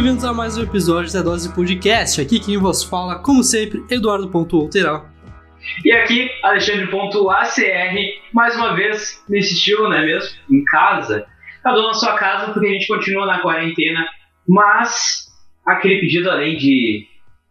bem-vindos a mais um episódio da Dose Podcast. Aqui quem vos fala, como sempre, Eduardo Outeral. E aqui, Alexandre.acr, mais uma vez nesse estilo, não é mesmo? Em casa. Cada um na sua casa, porque a gente continua na quarentena. Mas aquele pedido além de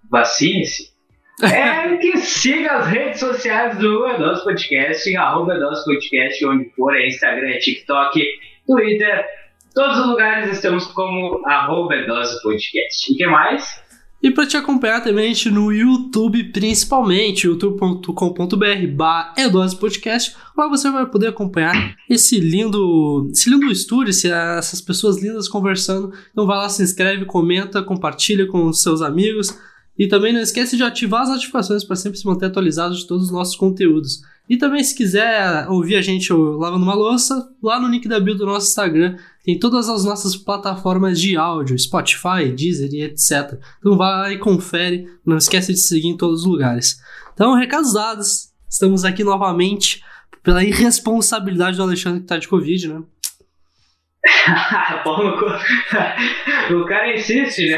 vacine-se, é que siga as redes sociais do Edos Podcast, arroba Edos Podcast, onde for, é Instagram, é TikTok, Twitter, todos os lugares estamos como arroba Edos Podcast. E que mais? E para te acompanhar também a gente no YouTube, principalmente, youtube.com.br barra Podcast, lá você vai poder acompanhar esse lindo, esse lindo estúdio, essas pessoas lindas conversando. Então vai lá, se inscreve, comenta, compartilha com seus amigos. E também não esquece de ativar as notificações para sempre se manter atualizado de todos os nossos conteúdos. E também, se quiser ouvir a gente lavando uma louça, lá no link da bio do nosso Instagram tem todas as nossas plataformas de áudio, Spotify, Deezer e etc. Então vai e confere, não esquece de seguir em todos os lugares. Então, recados dados, estamos aqui novamente pela irresponsabilidade do Alexandre que está de Covid, né? o cara insiste, né?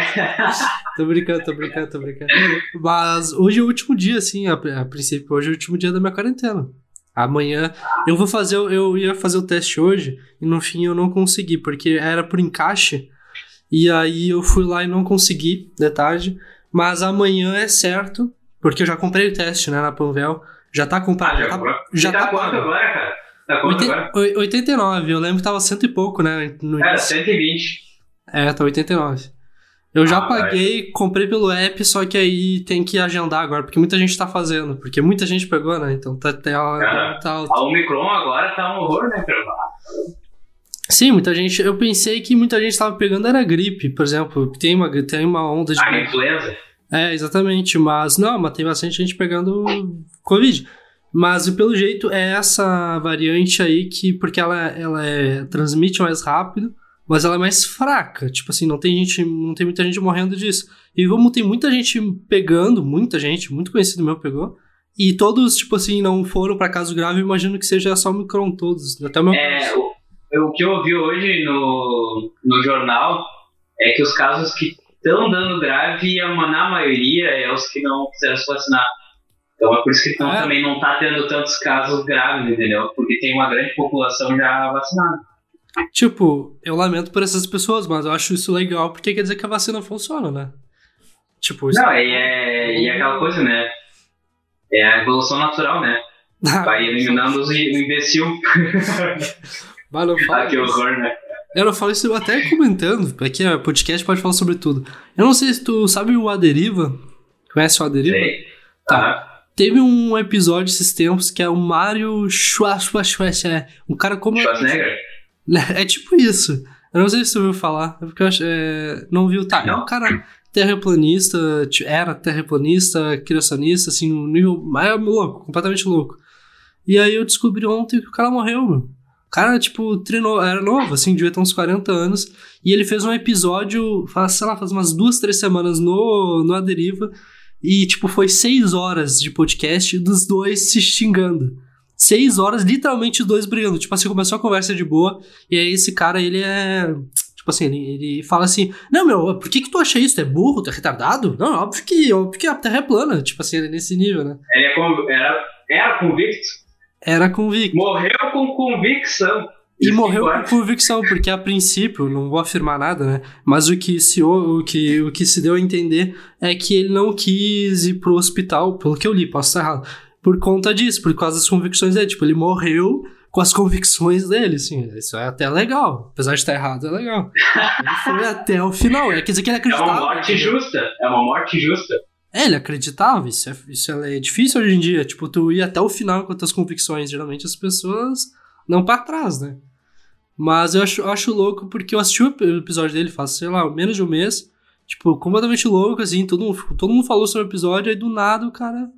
tô brincando, tô brincando, tô brincando. Mas hoje é o último dia, assim, a, a, princípio, hoje é o último dia da minha quarentena. Amanhã eu vou fazer, eu ia fazer o teste hoje e no fim eu não consegui, porque era por encaixe. E aí eu fui lá e não consegui, de tarde. Mas amanhã é certo, porque eu já comprei o teste, né, na Panvel. Já tá comprado. Ah, já, tá, já tá, tá quanto agora, cara? Tá quanto agora? 89, eu lembro que tava cento e pouco, né? No Era 120. É, tá 89. Eu já ah, paguei, vai. comprei pelo app, só que aí tem que agendar agora, porque muita gente tá fazendo, porque muita gente pegou, né? Então tá, tá, ah, tá alto. A Omicron agora tá um horror, né, Sim, muita gente. Eu pensei que muita gente tava pegando era gripe, por exemplo. Tem uma, tem uma onda de. Ah, influenza? É, exatamente. Mas não, mas tem bastante gente pegando Covid. Mas pelo jeito é essa variante aí que. Porque ela, ela é, transmite mais rápido mas ela é mais fraca. Tipo assim, não tem gente, não tem muita gente morrendo disso. E como tem muita gente pegando, muita gente, muito conhecido meu pegou, e todos, tipo assim, não foram para caso grave, imagino que seja só o Micron todos. Até o meu é, o, o que eu ouvi hoje no, no jornal é que os casos que estão dando grave, na maioria, é os que não quiseram se vacinar. Então é por isso que então, é. também não tá tendo tantos casos graves, entendeu? Porque tem uma grande população já vacinada. Tipo, eu lamento por essas pessoas, mas eu acho isso legal porque quer dizer que a vacina funciona, né? Tipo, isso... Não, e é, e é aquela coisa, né? É a evolução natural, né? Ah, Vai eliminando os imbecil. Mas não ah, que horror, né? Eu não falo isso até comentando, porque o podcast pode falar sobre tudo. Eu não sei se tu sabe o Aderiva. Conhece o Aderiva? Sei. Tá. Teve um episódio esses tempos que é o Mario Schwarzenegger. Um cara como. Schwarzenegger? É tipo isso. Eu não sei se você ouviu falar, é porque eu acho, é, não viu. Tá, é um cara terraplanista, era terraplanista, criacionista, assim, no nível mais louco, completamente louco. E aí eu descobri ontem que o cara morreu, meu. O cara, tipo, treinou, era novo, assim, devia ter uns 40 anos. E ele fez um episódio, faz, sei lá, faz umas duas, três semanas no, no A Deriva. E, tipo, foi seis horas de podcast dos dois se xingando seis horas, literalmente os dois brigando. Tipo assim, começou a conversa de boa, e aí esse cara, ele é. Tipo assim, ele, ele fala assim: Não, meu, por que, que tu acha isso? Tu é burro? Tu é retardado? Não, óbvio que, óbvio que a Terra é plana. Tipo assim, nesse nível, né? Ele é era, era convicto? Era convicto. Morreu com convicção. E morreu com convicção, porque a princípio, não vou afirmar nada, né? Mas o que, se, o, que, o que se deu a entender é que ele não quis ir pro hospital, pelo que eu li, posso estar errado por conta disso, por causa das convicções dele. Tipo, ele morreu com as convicções dele, assim. Isso é até legal. Apesar de estar errado, é legal. Ele foi até o final. É, quer dizer que ele acreditava. É uma morte justa. É uma morte justa. É, ele acreditava. Isso é, isso é difícil hoje em dia. Tipo, tu ir até o final com as tuas convicções. Geralmente as pessoas não para trás, né? Mas eu acho, eu acho louco porque eu assisti o episódio dele faz, sei lá, menos de um mês. Tipo, completamente louco, assim. Todo mundo, todo mundo falou sobre o episódio, aí do nada o cara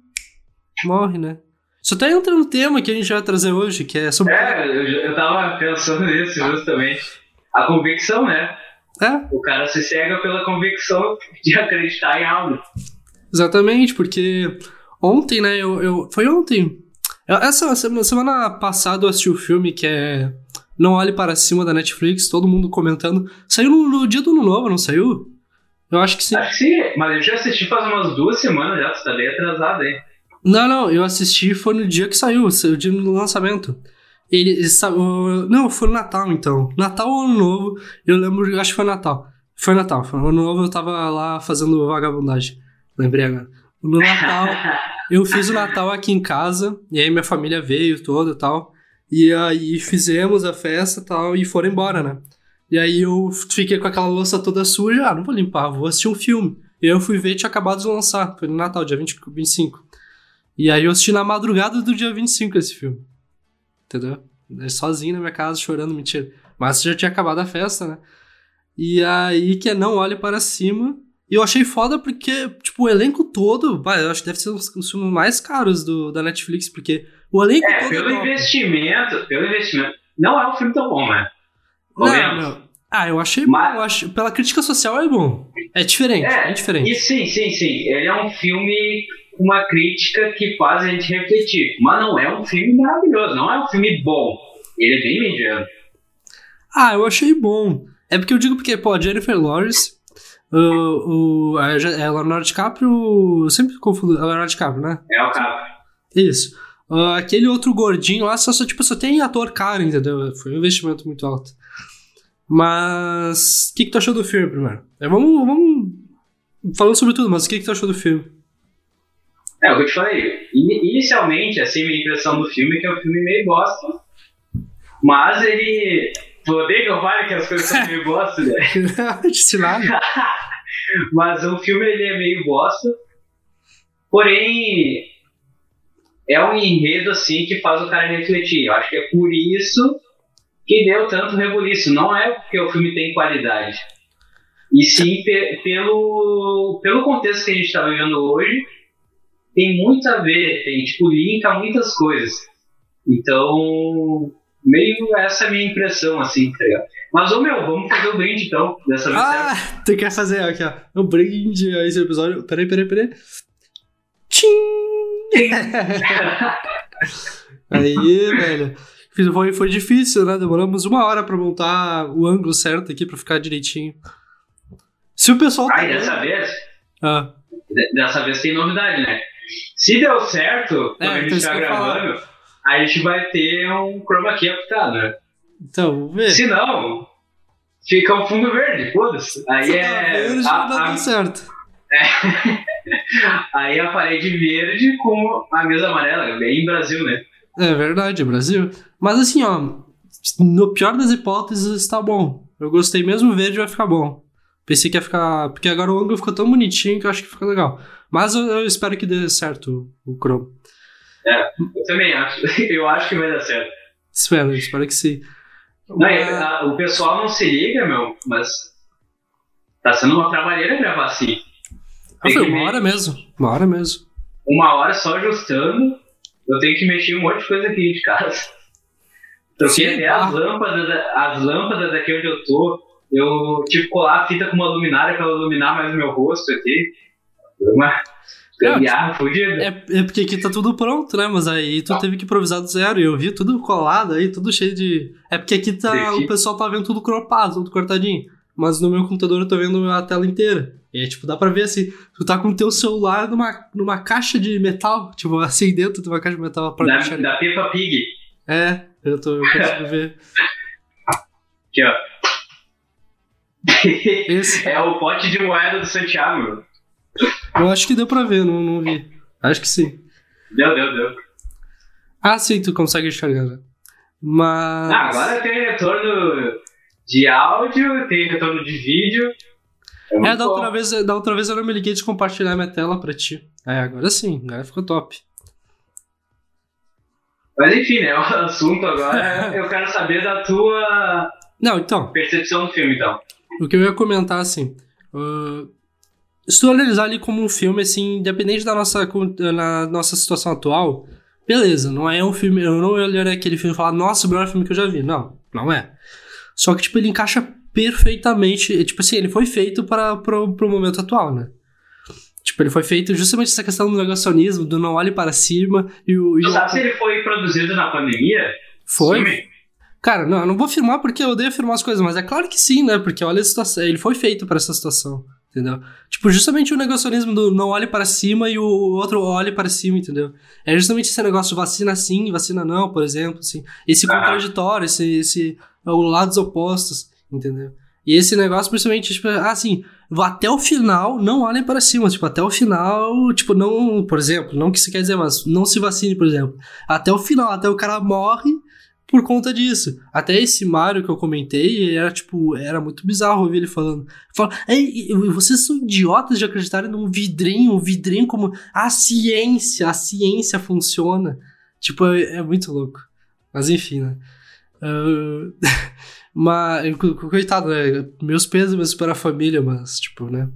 morre, né? Isso até entra no tema que a gente vai trazer hoje, que é sobre. É, eu, eu tava pensando nisso justamente. A convicção, né? É. O cara se cega pela convicção de acreditar em algo. Exatamente, porque ontem, né? Eu, eu foi ontem. Essa semana passada eu assisti o um filme que é Não Olhe Para Cima da Netflix, todo mundo comentando. Saiu no, no dia do ano novo, não saiu? Eu acho que sim. Acho que sim, mas eu já assisti faz umas duas semanas já, tu tá bem atrasado aí. Não, não, eu assisti foi no dia que saiu, o dia do lançamento. Ele, ele sa- o- não, foi no Natal então. Natal ou Ano Novo, eu lembro, eu acho que foi Natal. Foi Natal, foi no Ano Novo eu tava lá fazendo vagabundagem. Lembrei agora. No Natal, eu fiz o Natal aqui em casa, e aí minha família veio toda e tal. E aí fizemos a festa e tal, e foram embora, né? E aí eu fiquei com aquela louça toda suja, ah, não vou limpar, vou assistir um filme. E eu fui ver, tinha acabado de lançar, foi no Natal, dia 20, 25. E aí eu assisti na madrugada do dia 25 esse filme. Entendeu? Sozinho na minha casa, chorando, mentira. Mas já tinha acabado a festa, né? E aí que é Não Olhe Para Cima. E eu achei foda porque, tipo, o elenco todo, vai, eu acho que deve ser um dos filmes mais caros do, da Netflix, porque o elenco É, pelo top. investimento, pelo investimento. Não é um filme tão bom, né? Não, não. Ah, eu achei Mas- bom, eu acho, pela crítica social é bom. É diferente, é, É, diferente. E sim, sim, sim. Ele é um filme com uma crítica que faz a gente refletir. Mas não é um filme maravilhoso, não é um filme bom. Ele é bem mediano. Ah, eu achei bom. É porque eu digo porque, pô, a Jennifer Lawrence, o, o, a, é Leonardo DiCaprio, eu sempre confundo, é Leonardo DiCaprio, né? É o cara. Isso. Ah, aquele outro gordinho lá, só, só, tipo, só tem ator caro, entendeu? Foi um investimento muito alto. Mas, o que, que tu achou do filme, primeiro? É, vamos, vamos falando sobre tudo, mas o que, que tu achou do filme? É, o que eu te falei. ini- Inicialmente, assim, minha impressão do filme é que é um filme meio bosta. Mas ele. Tu odeia que eu fale que as coisas são meio bosta, né? Disse nada. Mas o filme ele é meio bosta. Porém, é um enredo assim que faz o cara refletir. Eu acho que é por isso que deu tanto rebuliço. Não é porque o filme tem qualidade. E sim pe- pelo, pelo contexto que a gente está vivendo hoje, tem muito a ver, tem tipo, linka muitas coisas. Então, meio essa é a minha impressão, assim, tá ligado? Mas, ô meu, vamos fazer o brinde então, dessa vez. certo? Ah, tu quer fazer aqui, ó. Um brinde a esse episódio. Peraí, peraí, peraí. Tchim! Aí, velho. Fiz- Foi, foi difícil, né? Demoramos uma hora pra montar o ângulo certo aqui pra ficar direitinho. Se o pessoal. Aí, dessa vez, Ah, de- dessa vez tem novidade, né? Se deu certo, quando É, a então gente isso tá falar. gravando, a gente vai ter um chroma key aplicado, né? então, vamos ver. Se não, fica um fundo verde, foda-se. Aí Se tá é. verde, a- a- certo. aí a parede verde com a mesa amarela, bem Brasil, né? É verdade, Brasil. Mas assim, ó, no pior das hipóteses está bom. Eu gostei mesmo, verde vai ficar bom. Pensei que ia ficar. Porque agora o ângulo ficou tão bonitinho que eu acho que fica legal. Mas eu, eu espero que dê certo o Chrome. Eu também acho. Eu acho que vai dar certo. Espero, espero que sim. Não, e Mas- a- o pessoal não se liga, meu, mas tá sendo uma trabalheira gravar assim. Ah, Tem foi uma hora mesmo. Uma hora mesmo. uma hora só ajustando, eu tenho que mexer um monte de coisa aqui de casa. Troquei Sim, até ah. as lâmpadas, da- as lâmpadas daqui onde eu tô. Eu tive que colar a fita com uma luminária pra ela iluminar mais o meu rosto aqui. Foi uma gambiarra fodida. É, é porque aqui tá tudo pronto, né? Mas aí tu teve que improvisar do zero. E eu vi tudo colado aí, tudo cheio de. É porque aqui tá. O pessoal tá vendo tudo cropado, tudo cortadinho. Mas no meu computador eu tô vendo a tela inteira. E é tipo, dá pra ver assim, tu tá com o teu celular numa, numa caixa de metal, tipo, assim dentro de uma caixa de metal pra Da, da Peppa Pig. É, eu tô eu consigo ver. Aqui, ó. Esse. é o pote de moeda do Santiago. Eu acho que deu pra ver, não, não vi. Acho que sim. Deu, deu, deu. Ah, sim, tu consegue enxergar, né? Mas. Ah, agora tem retorno de áudio, tem retorno de vídeo. É, muito da bom. outra, vez, da outra vez eu não me liguei de compartilhar minha tela pra ti. É, agora sim, agora ficou top. Mas enfim, né? O assunto agora eu quero saber da tua Não, então, percepção do filme, então. o que eu ia comentar assim. ah, se tu analisar ali como um filme, assim, independente da nossa, na nossa situação atual, beleza, não é um filme. Eu não olharei aquele filme e falar, nossa, o melhor filme que eu já vi. Não, não é. Só que, tipo, ele encaixa perfeitamente. e, Tipo assim, ele foi feito para pro, pro momento atual, né? Tipo, ele foi feito justamente essa questão do negacionismo, do não olhe para cima e o. E Tu o sabe se ele foi produzido na pandemia? foi? Filme? Cara, não, eu não vou afirmar porque eu odeio afirmar as coisas, mas é claro que sim, né? Porque olha a situação, ele foi feito para essa situação, entendeu? Tipo, justamente o negacionismo do não olhe para cima e o outro olhe para cima, entendeu? É justamente esse negócio de vacina sim, vacina não, por exemplo, assim. Esse ah. contraditório, esse, esse lados opostos, entendeu? E esse negócio, principalmente, tipo, assim, até o final, não olhem para cima, tipo, até o final, tipo, não, por exemplo, não que se quer dizer, mas não se vacine, por exemplo. Até o final, até o cara morre por conta disso. Até esse Mario que eu comentei, era tipo, era muito bizarro ouvir ele falando. Fala, vocês são idiotas de acreditarem num vidrinho, um vidrinho como a ciência, a ciência funciona. Tipo, é, é muito louco. Mas enfim, né? Uh... mas, coitado, né? Meus pesos para a família, mas, tipo, né?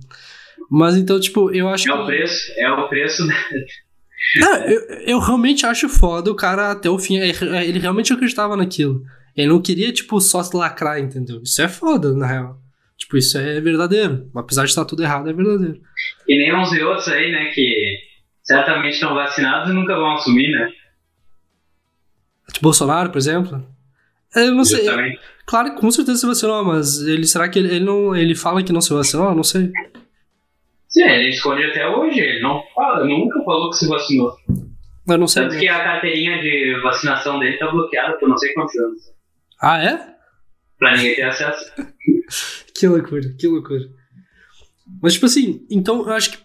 Mas então, tipo, eu acho é. É o preço, é o preço. Não, eu, eu realmente acho foda o cara até o fim. Ele realmente acreditava naquilo. Ele não queria, tipo, só se lacrar, entendeu? Isso é foda, na real. Tipo, isso é verdadeiro. Apesar de estar tudo errado, é verdadeiro. E nem uns e outros aí, né, que certamente estão vacinados e nunca vão assumir, né? Tipo, Bolsonaro, por exemplo? Eu não sei. Claro que com certeza se vacinou, mas ele será que ele, ele, não. Ele fala que não se vacinou? Eu não sei. Sim, ele esconde até hoje. Ele não fala, nunca falou que se vacinou. Eu não sei. Tanto que a carteirinha de vacinação dele tá bloqueada por não sei quantos anos. Ah, é? Pra ninguém ter acesso. que loucura, que loucura. Mas, tipo assim, então eu acho que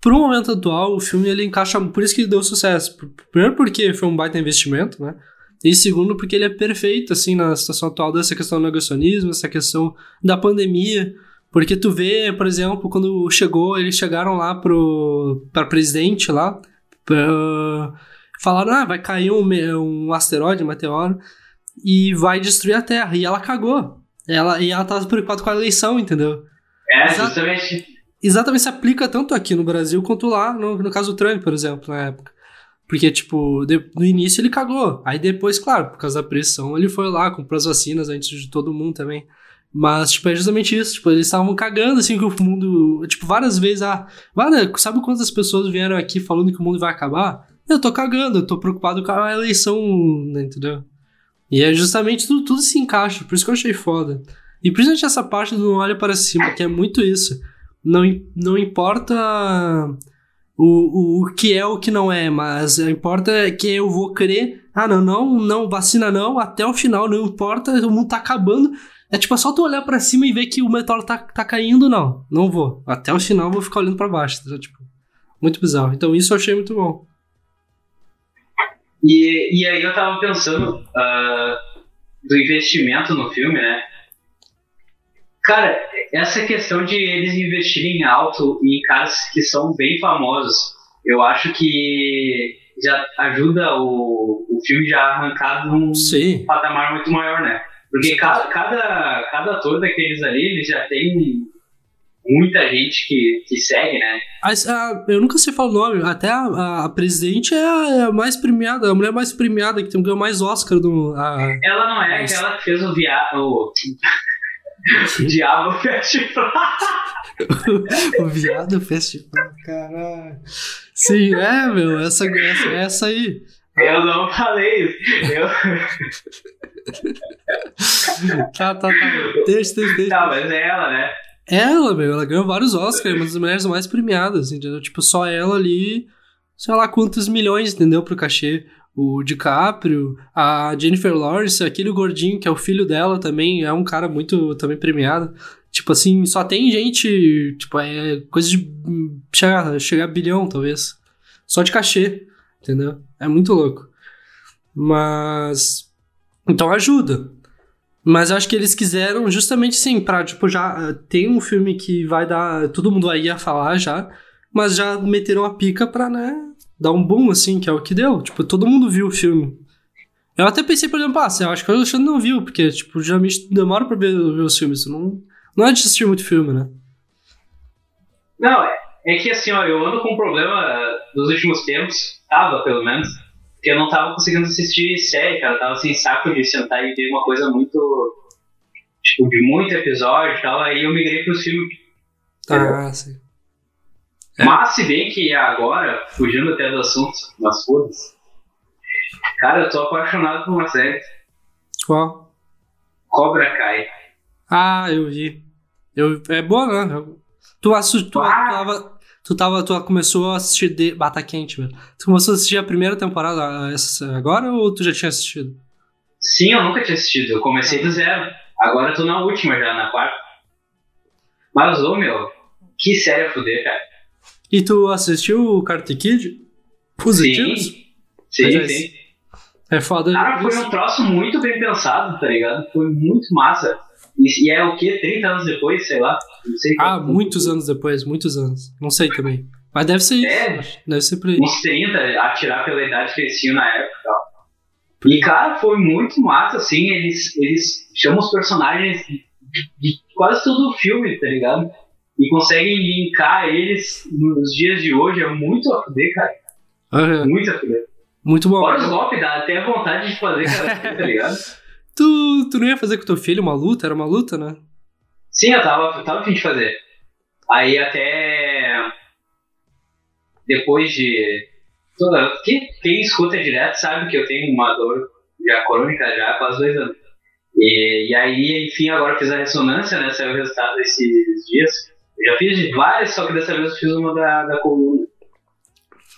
pro momento atual o filme ele encaixa. Por isso que deu sucesso. Primeiro porque foi um baita investimento, né? E segundo porque ele é perfeito, assim, na situação atual dessa questão do negacionismo, essa questão da pandemia. Porque tu vê, por exemplo, quando chegou, eles chegaram lá pro para presidente lá, pra, falaram, ah, vai cair um, um asteroide, um meteoro, e vai destruir a Terra. E ela cagou. Ela, e ela tava preocupada com a eleição, entendeu? É, Exa justamente. Exatamente, se aplica tanto aqui no Brasil quanto lá, no, no caso do Trump, por exemplo, na época. Porque, tipo, de, no início ele cagou. Aí depois, claro, por causa da pressão, ele foi lá, comprou as vacinas antes de todo mundo também. Mas, tipo, é justamente isso. Tipo, eles estavam cagando, assim, que o mundo. Tipo, várias vezes. Ah, sabe quantas pessoas vieram aqui falando que o mundo vai acabar? Eu tô cagando, eu tô preocupado com a eleição, né, entendeu? E é justamente tudo, tudo se encaixa, por isso que eu achei foda. E principalmente essa parte do não olha para cima, que é muito isso. Não, não importa o, o, o que é o que não é, mas importa que eu vou crer. Ah, não, não, não, vacina não, até o final, não importa, o mundo tá acabando. É tipo, é só tu olhar para cima e ver que o meteoro tá, tá caindo, não. Não vou. Até o final vou ficar olhando para baixo. Tá? Tipo, muito bizarro. Então isso eu achei muito bom. E, e aí eu tava pensando uh, do investimento no filme, né? Cara, essa questão de eles investirem alto em caras que são bem famosos, eu acho que já ajuda o, o filme já arrancar num Sim. patamar muito maior, né? Porque cada, cada, cada ator daqueles ali, ele já tem muita gente que, que segue, né? A, a, eu nunca sei falar o nome, até a, a presidente é a, é a, mais premiada, a mulher mais premiada, que tem ganhou mais Oscar do. ela não é aquela que fez o viado. O... Diabo Festival. o Viado Festival, caralho. Sim, é, meu, essa, essa, essa aí. Eu não falei isso. Eu... tá, tá, tá. Deixa, deixa, deixa. Tá, mas é ela, né? Ela, meu, ela ganhou vários Oscars, uma das mulheres mais premiadas, entendeu? Tipo, só ela ali, sei lá quantos milhões, entendeu? Pro cachê. O DiCaprio, a Jennifer Lawrence, aquele gordinho que é o filho dela também, é um cara muito também premiado. Tipo assim, só tem gente, tipo, é coisa de chegar, chegar a bilhão, talvez. Só de cachê, entendeu? É muito louco. Mas então ajuda. Mas eu acho que eles quiseram justamente sim, pra, tipo, já eh, tem um filme que vai dar. Todo mundo aí a falar já, mas já meteram a pica pra, né, dar um boom, assim, que é o que deu. Tipo, todo mundo viu o filme. Eu até pensei, por exemplo, ah, eu acho que o Alexandre não viu, porque, tipo, geralmente demora pra ver, ver os filmes. Não, não é de assistir muito filme, né? Não, é, é que assim, ó, eu ando com um problema nos últimos tempos, tava pelo menos, porque eu não tava conseguindo assistir série, cara. Eu tava sem saco de sentar e ver uma coisa muito. Tipo, de muito episódio e tal. Aí eu migrei pros filmes. Ah, sim. É. Mas, se bem que agora, fugindo até do assunto, nas fodas. Cara, eu tô apaixonado por uma série. Qual? Cobra Kai. Ah, eu vi. Eu, é boa, né? Tu, assu- tu, Ah. tu, tava, tu, tava, tu começou a assistir de Bata Quente, velho. Tu começou a assistir a primeira temporada essa- agora ou tu já tinha assistido? Sim, eu nunca tinha assistido. Eu comecei do zero. Agora eu tô na última já, na quarta. Mas, ô meu, que série a fuder, cara. E tu assistiu o Karate Kid? Positivos? Sim, Mas é sim. É foda. Cara, foi isso. um troço muito bem pensado, tá ligado? Foi muito massa. E, e é o quê? 30 anos depois, sei lá. Não sei. Ah, quanto. muitos anos depois, muitos anos. Não sei também. Mas deve ser É. isso. Deve ser por aí. Uns 30, atirar pela idade que eles tinham na época e tal. E, cara, foi muito massa, assim. Eles, eles chamam os personagens de, de quase todo o filme, tá ligado? E conseguem linkar eles nos dias de hoje. É muito a fuder, cara. Aham. Muito a fuder. Muito bom. Fora os golpes, dá até vontade de fazer, cara, tá ligado? Tu, tu não ia fazer com teu filho uma luta? Era uma luta, né? Sim, eu tava, eu tava a fim de fazer. Aí até depois de. Toda, quem, quem escuta direto sabe que eu tenho uma dor já crônica já há quase dois anos. E, e aí, enfim, agora fiz a ressonância, né? Saiu o resultado desses dias. Eu já fiz várias, só que dessa vez eu fiz uma da, da coluna.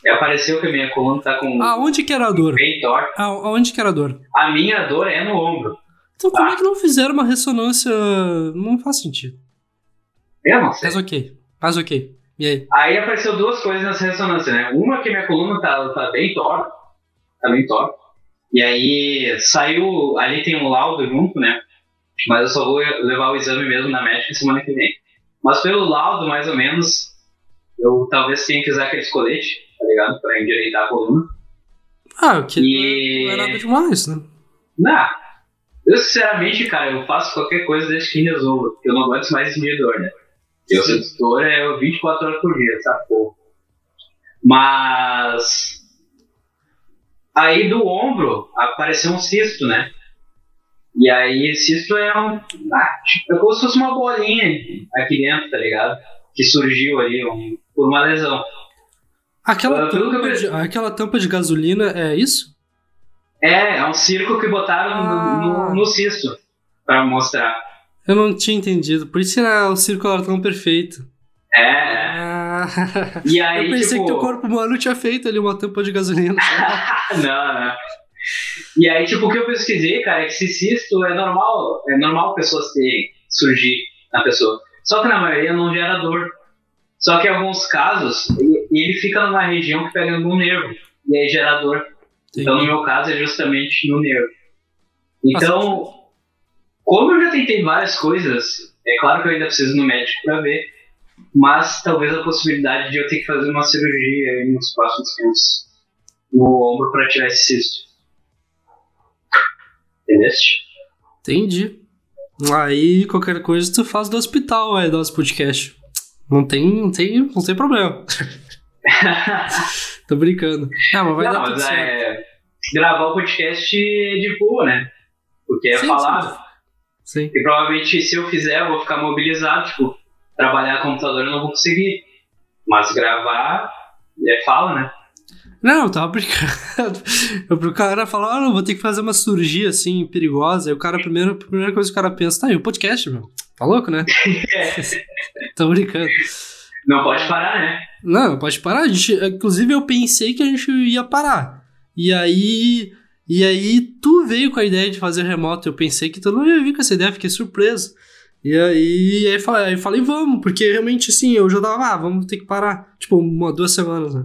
E apareceu que a minha coluna tá com Aonde que era a dor? bem torta. Ah, Aonde que era a dor? A minha dor é no ombro. Então como é que não fizeram uma ressonância? Não faz sentido. Eu não sei. Mas ok. Mas ok. E aí? Aí apareceu duas coisas nessa ressonância, né? Uma que minha coluna tá, tá bem torta, tá bem torta. E aí saiu, ali tem um laudo junto, né? Mas eu só vou levar o exame mesmo na médica semana que vem. Mas pelo laudo, mais ou menos, eu talvez tenha que usar aquele colete, tá ligado? Pra endireitar a coluna. Ah, o que E- não é nada demais, né? Não, eu sinceramente, cara, eu faço qualquer coisa desde que resolva, porque eu não aguento mais sentir dor, né? Eu sinto dor é 24 horas por dia, essa porra. Mas. Aí do ombro apareceu um cisto, né? E aí, cisto é um. Ah, tipo, é como se fosse uma bolinha aqui dentro, tá ligado? Que surgiu ali um, por uma lesão. Aquela tampa, de, aquela tampa de gasolina é isso? É, é um circo que botaram no- Ah. no, no cisto pra mostrar. Eu não tinha entendido. Por isso era o círculo era tão perfeito. É, é. Ah, E aí, eu pensei tipo... que teu corpo humano tinha feito ali uma tampa de gasolina. não, não. E aí, tipo, o que eu pesquisei, cara, é que esse cisto é normal, é normal pessoas terem, surgir na pessoa. Só que na maioria não gera dor. Só que em alguns casos, ele, fica numa região que pega no nervo, e aí gera dor. Então, no meu caso, é justamente no nervo. Então, como eu já tentei várias coisas, é claro que eu ainda preciso no médico pra ver, mas talvez a possibilidade de eu ter que fazer uma cirurgia aí nos próximos tempos no ombro pra tirar esse cisto. Entendeste? Entendi. Aí, qualquer coisa, tu faz do hospital, é, do nosso podcast. Não tem, não tem, não tem problema. Tô brincando. Ah, mas vai Não, dar tudo mas é, gravar o podcast é de boa, né? Porque é Sim, falado. Sim. E provavelmente se eu fizer, eu vou ficar mobilizado, tipo, trabalhar com computador eu não vou conseguir. Mas gravar é fala, né? Não, eu tava brincando. Eu pro cara falar, ah, não, vou ter que fazer uma cirurgia assim, perigosa. Aí o cara, a primeira, a primeira coisa que o cara pensa, tá aí, o podcast, meu. Tá louco, né? Tô brincando. Não pode parar, né? Não, pode parar. A gente, inclusive, eu pensei que a gente ia parar. E aí. E aí, tu veio com a ideia de fazer remoto. Eu pensei que tu não ia vir com essa ideia, fiquei surpreso. E aí, aí, falei, aí falei, vamos, porque realmente, assim, eu já tava, ah, vamos ter que parar. Tipo, uma, duas semanas, né?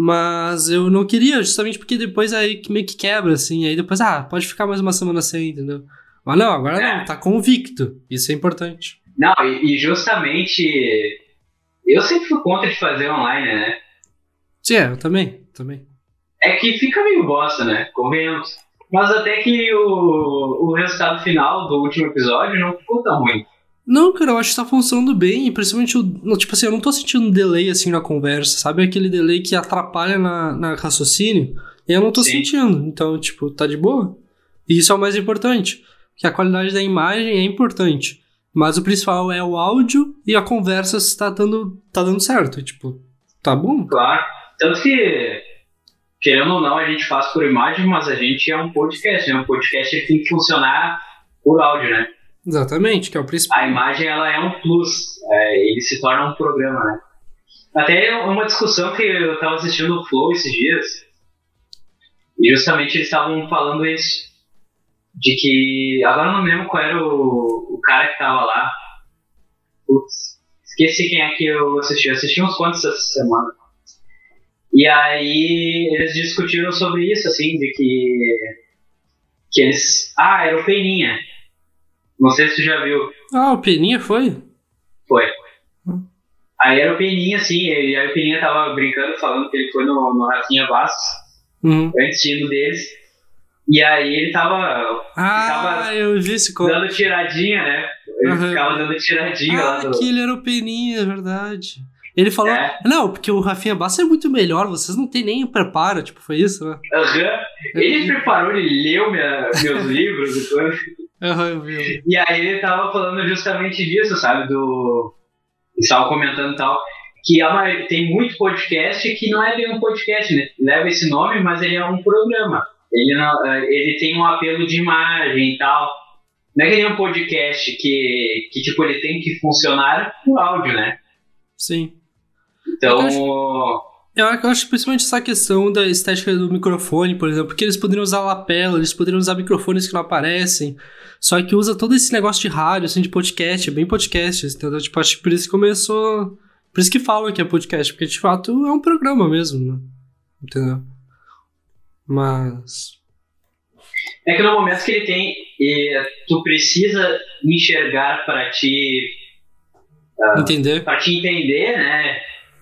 Mas eu não queria, justamente porque depois aí que meio que quebra, assim. Aí depois, ah, pode ficar mais uma semana sem, entendeu? Mas não, agora não, tá convicto. Isso é importante. Não, e, e justamente eu sempre fui contra de fazer online, né? Sim, é, eu também, também. É que fica meio bosta, né? Convenhamos. Mas até que o, o resultado final do último episódio não ficou tão ruim. Não, cara, eu acho que tá funcionando bem, e principalmente o. Tipo assim, eu não tô sentindo um delay assim na conversa, sabe? Aquele delay que atrapalha na, na raciocínio. E eu não tô Sim. sentindo. Então, tipo, tá de boa. E isso é o mais importante. Que a qualidade da imagem é importante. Mas o principal é o áudio e a conversa se tá dando, tá dando certo. Tipo, tá bom? Claro. Tanto que, querendo ou não, a gente faz por imagem, mas a gente é um podcast, né? Um podcast tem que funcionar por áudio, né? Exatamente, que é o principal. A imagem ela é um plus, é, ele se torna um programa, né? Até uma discussão que eu estava assistindo no Flow esses dias, e justamente eles estavam falando isso, de que, agora eu não lembro qual era o, o cara que estava lá, putz, esqueci quem é que eu assisti, eu assisti uns quantos essa semana. E aí eles discutiram sobre isso, assim, de que, que eles, ah, era o Peninha, não sei se tu já viu. Ah, o Peninha foi? Foi. Aí era o Peninha, assim, e aí o Peninha tava brincando, falando que ele foi no, no Rafinha Bastos, Uhum. antes de ir deles. E aí ele tava, Ah, Ficava eu vi esse conto. dando tiradinha, né? Ele Aham. ficava dando tiradinha lá Ah, do. que ele era o Peninha, é verdade. Ele falou, É. não, porque o Rafinha Bassa é muito melhor, vocês não tem nem preparo, tipo, foi isso, né? Aham. Ele preparou, ele leu minha- meus livros e. Aham, eu vi. E aí ele tava falando justamente disso, sabe? Do. Eles estavam comentando e tal. Que maioria- tem muito podcast que não é bem um podcast, né? Leva esse nome, mas ele é um programa. Ele, não- eh, ele tem um apelo de imagem e tal. Não é que nem um podcast que, que tipo, ele tem que funcionar por áudio, né? Sim. Então. Eu acho- eu acho principalmente essa questão da estética do microfone, por exemplo, porque eles poderiam usar lapela, eles poderiam usar microfones que não aparecem, só que usa todo esse negócio de rádio, assim, de podcast, é bem podcast, entendeu? Tipo, acho que por isso que começou... Por isso que falam que é podcast, porque de fato é um programa mesmo, né? Entendeu? Mas... É que no momento que ele tem, tu precisa enxergar para te, Entender? para te entender, né,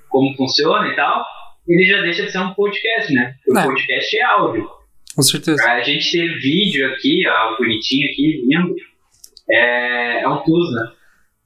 como funciona e tal, ele já deixa de ser um podcast, né? O É. podcast é áudio. Com certeza. Pra gente ter vídeo aqui, ó, bonitinho aqui, lindo, é, é um plus, né?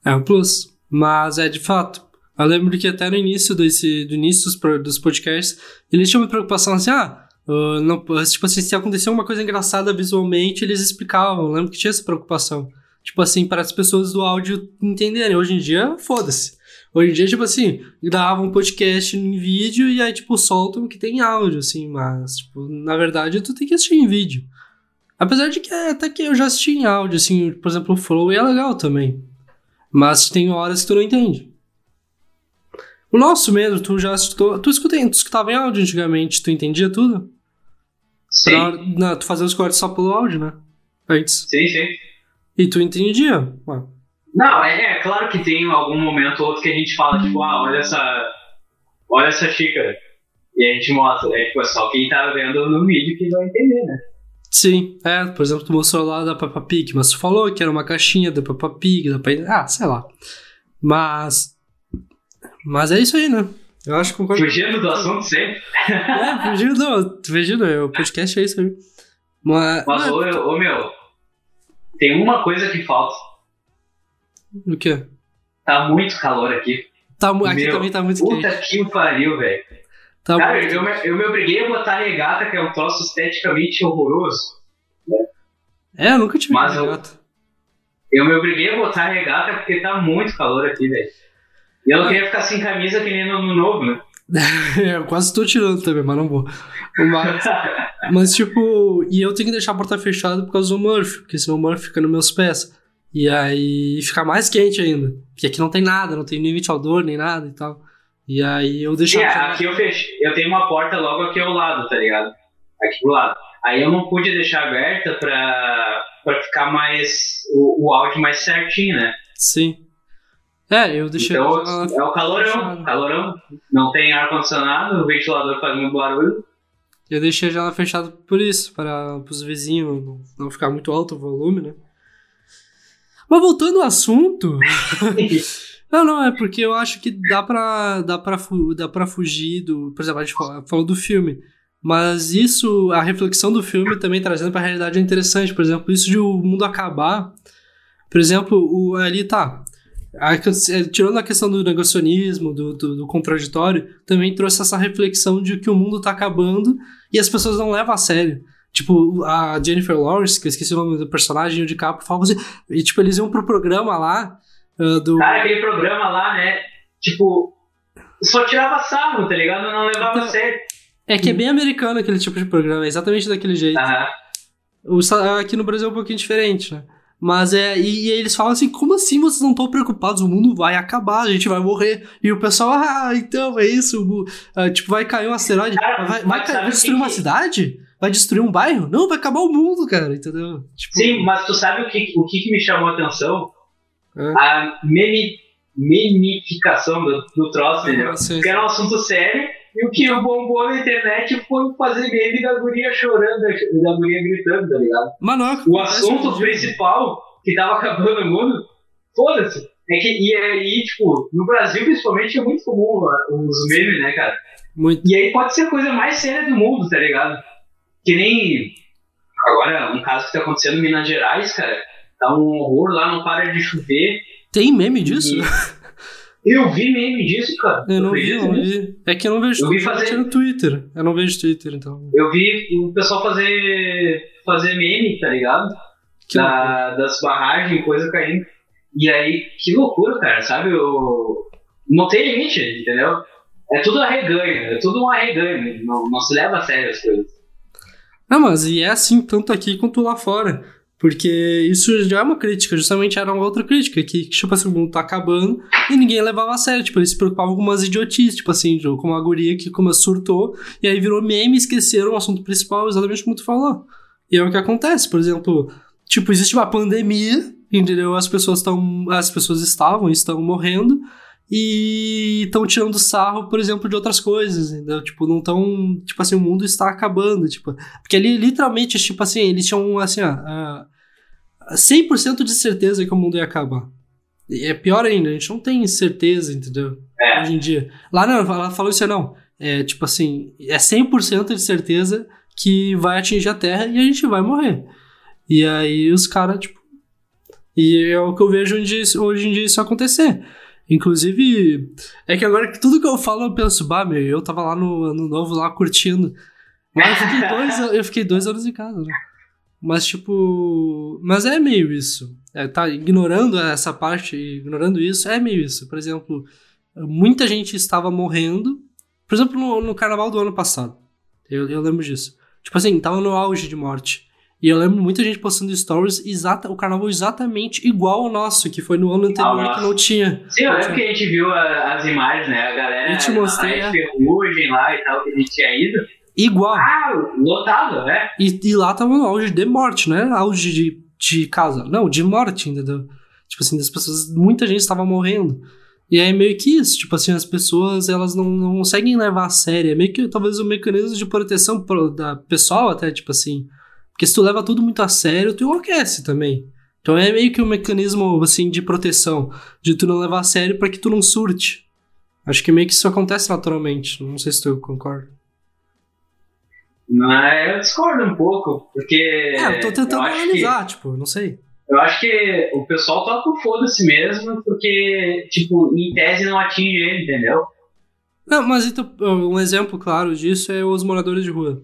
É um plus. Mas é de fato. Eu lembro que até no início desse, do início dos, dos podcasts, eles tinham uma preocupação assim, ah, ah, não, tipo assim, se acontecer uma coisa engraçada visualmente, eles explicavam. Eu lembro que tinha essa preocupação. Tipo assim, para as pessoas do áudio entenderem. Hoje em dia, foda-se. Hoje em dia, tipo assim, gravam um podcast em vídeo e aí, tipo, soltam que tem áudio, assim, mas, tipo, na verdade, tu tem que assistir em vídeo. Apesar de que até que eu já assisti em áudio, assim, por exemplo, o Flow é legal também. Mas tem horas que tu não entende. O nosso mesmo, tu já escutou. Tu, escuta, tu escutava em áudio antigamente, tu entendia tudo? Sim, Pra, não, tu fazia os cortes só pelo áudio, né? Antes. sim, sim. E tu entendia. Ué. Não, é, é claro que tem algum momento ou outro que a gente fala, tipo, ah, olha essa, olha essa xícara. E a gente mostra, é tipo, é só quem tá vendo no vídeo que vai entender, né? Sim, é, por exemplo, tu mostrou lá da Peppa Pig, mas tu falou que era uma caixinha da Peppa Pig, da Pe- Ah, sei lá. Mas. Mas é isso aí, né? Eu acho que concordo. Fugindo do assunto sempre. É, fugindo, fugindo, é, o podcast é isso aí. Mas. Mas, ô, ô meu, tem uma coisa que falta. O quê? Tá muito calor aqui. Tá, aqui Meu, também tá muito quente. Puta que pariu, velho. Tá Cara, muito eu, me- eu me obriguei a botar regata, que é um troço esteticamente horroroso. É, eu nunca tive Mas eu- regata. Eu me obriguei a botar regata porque tá muito calor aqui, velho. E eu não queria ficar sem camisa que nem no ano novo, né? eu quase tô tirando também, mas não vou. Mas, mas, tipo, e eu tenho que deixar a porta fechada por causa do Murphy, porque senão o Murphy fica nos meus pés. E aí fica mais quente ainda. Porque aqui não tem nada, não tem nem ventilador, nem nada e tal. E aí eu deixo Sim, a aqui eu fechei. Eu tenho uma porta logo aqui ao lado, tá ligado? Aqui do lado. Aí eu não pude deixar aberta pra, pra ficar mais. O, o áudio mais certinho, né? Sim. É, eu deixei Então é o calorão. fechada. Calorão. Não tem ar-condicionado, o ventilador faz muito barulho. Eu deixei a janela fechada por isso, para os vizinhos não, não ficar muito alto o volume, né? Mas voltando ao assunto. não, não, é porque eu acho que dá pra, dá pra, dá pra fugir do. Por exemplo, a gente fa- falou do filme. Mas isso, a reflexão do filme também trazendo pra realidade é interessante. Por exemplo, isso de o mundo acabar. Por exemplo, o, ali tá. A é, tirando a questão do negacionismo, do, do, do contraditório, também trouxe essa reflexão de que o mundo tá acabando e as pessoas não levam a sério. Tipo, a Jennifer Lawrence, que eu esqueci o nome do personagem, o DiCaprio, falava assim, e tipo, eles iam pro programa lá ah, do... Cara, aquele programa lá, né? Tipo, só tirava sarro, tá ligado? Não levava Então- a sério. É que é bem americano aquele tipo de programa, é exatamente daquele jeito. O aqui no Brasil é um pouquinho diferente, né? Mas é. E, e, eles falam assim: como assim vocês não estão preocupados? O mundo vai acabar, a gente vai morrer. E o pessoal, ah, então é isso. Uh, tipo, vai cair um asteroide. Cara, vai, vai, vai destruir uma cidade? Vai destruir um bairro? Não, vai acabar o mundo, cara, entendeu? Tipo... Sim, mas tu sabe o que, o que me chamou a atenção? É. A meme, memificação do, do troço, entendeu? Porque era um assunto sério e o que bombou na internet foi fazer meme da guria chorando, da guria gritando, tá ligado? Mano, é o assunto principal que tava acabando o mundo, foda-se. É que, e aí, tipo, no Brasil principalmente é muito comum os memes, né, cara? Muito. E aí pode ser a coisa mais séria do mundo, tá ligado? Que nem. Agora, um caso que tá acontecendo em Minas Gerais, cara. Tá um horror lá, não para de chover. Tem meme disso? E... Eu vi meme disso, cara. Eu não vi, não vi. É que eu não vejo eu vi fazer... no Twitter. Eu não vejo Twitter, então. Eu vi o pessoal fazer, fazer meme, tá ligado? Da, das barragens, coisa caindo. E aí, que loucura, cara, sabe? Eu... Não tem limite, entendeu? É tudo arreganho, é tudo um arreganho. Não, não se leva a sério as coisas. Não, mas e é assim tanto aqui quanto lá fora. Porque isso já é uma crítica, justamente era uma outra crítica, que, tipo assim, o mundo tá acabando e ninguém levava a sério, tipo, eles se preocupavam com umas idiotices, tipo assim, como a guria que como surtou, e aí virou meme e esqueceram o assunto principal, exatamente como tu falou. E é o que acontece, por exemplo, tipo, existe uma pandemia, entendeu? As pessoas estão, as pessoas estavam estão morrendo, e estão tirando sarro, por exemplo, de outras coisas, entendeu? Tipo, não tão, tipo assim, o mundo está acabando, tipo, porque ali literalmente, tipo assim, eles tinham, assim, ó, 100% de certeza que o mundo ia acabar. E é pior ainda, a gente não tem certeza, entendeu? É. Hoje em dia. Lá não, ela falou isso não. É tipo assim, é 100% de certeza que vai atingir a Terra e a gente vai morrer. E aí os caras, tipo. E é o que eu vejo hoje, hoje em dia isso acontecer. Inclusive, é que agora tudo que eu falo eu penso, bah, meu, eu tava lá no ano novo, lá curtindo. Mas eu fiquei dois, eu fiquei dois anos em casa, né? Mas, tipo. Mas é meio isso. É, tá ignorando essa parte, ignorando isso, é meio isso. Por exemplo, muita gente estava morrendo. Por exemplo, no, no carnaval do ano passado. Eu, eu lembro disso. Tipo assim, tava no auge de morte. E eu lembro muita gente postando stories, exata, o carnaval exatamente igual ao nosso, que foi no ano anterior ah, que não tinha. Sim, eu lembro que a gente viu a, as imagens, né? A galera. Eu te mostrei. A é. ferrugem lá e tal, que a gente tinha ido. Igual. Ah, lotado, né? E, e lá tava no auge de morte, não era auge de, de casa. Não, de morte, entendeu? Tipo assim, das pessoas. Muita gente estava morrendo. E aí meio que isso, tipo assim, as pessoas elas não, não conseguem levar a sério. É meio que talvez o um mecanismo de proteção pro, da pessoal até, tipo assim. Porque se tu leva tudo muito a sério, tu enlouquece também. Então é meio que um mecanismo assim de proteção, de tu não levar a sério para que tu não surte. Acho que meio que isso acontece naturalmente. Não sei se tu concorda. Mas eu discordo um pouco, porque. É, eu tô tentando eu analisar, que, tipo, não sei. Eu acho que o pessoal toca o foda-se mesmo, porque, tipo, em tese não atinge ele, entendeu? Não, mas então, um exemplo claro disso é os moradores de rua.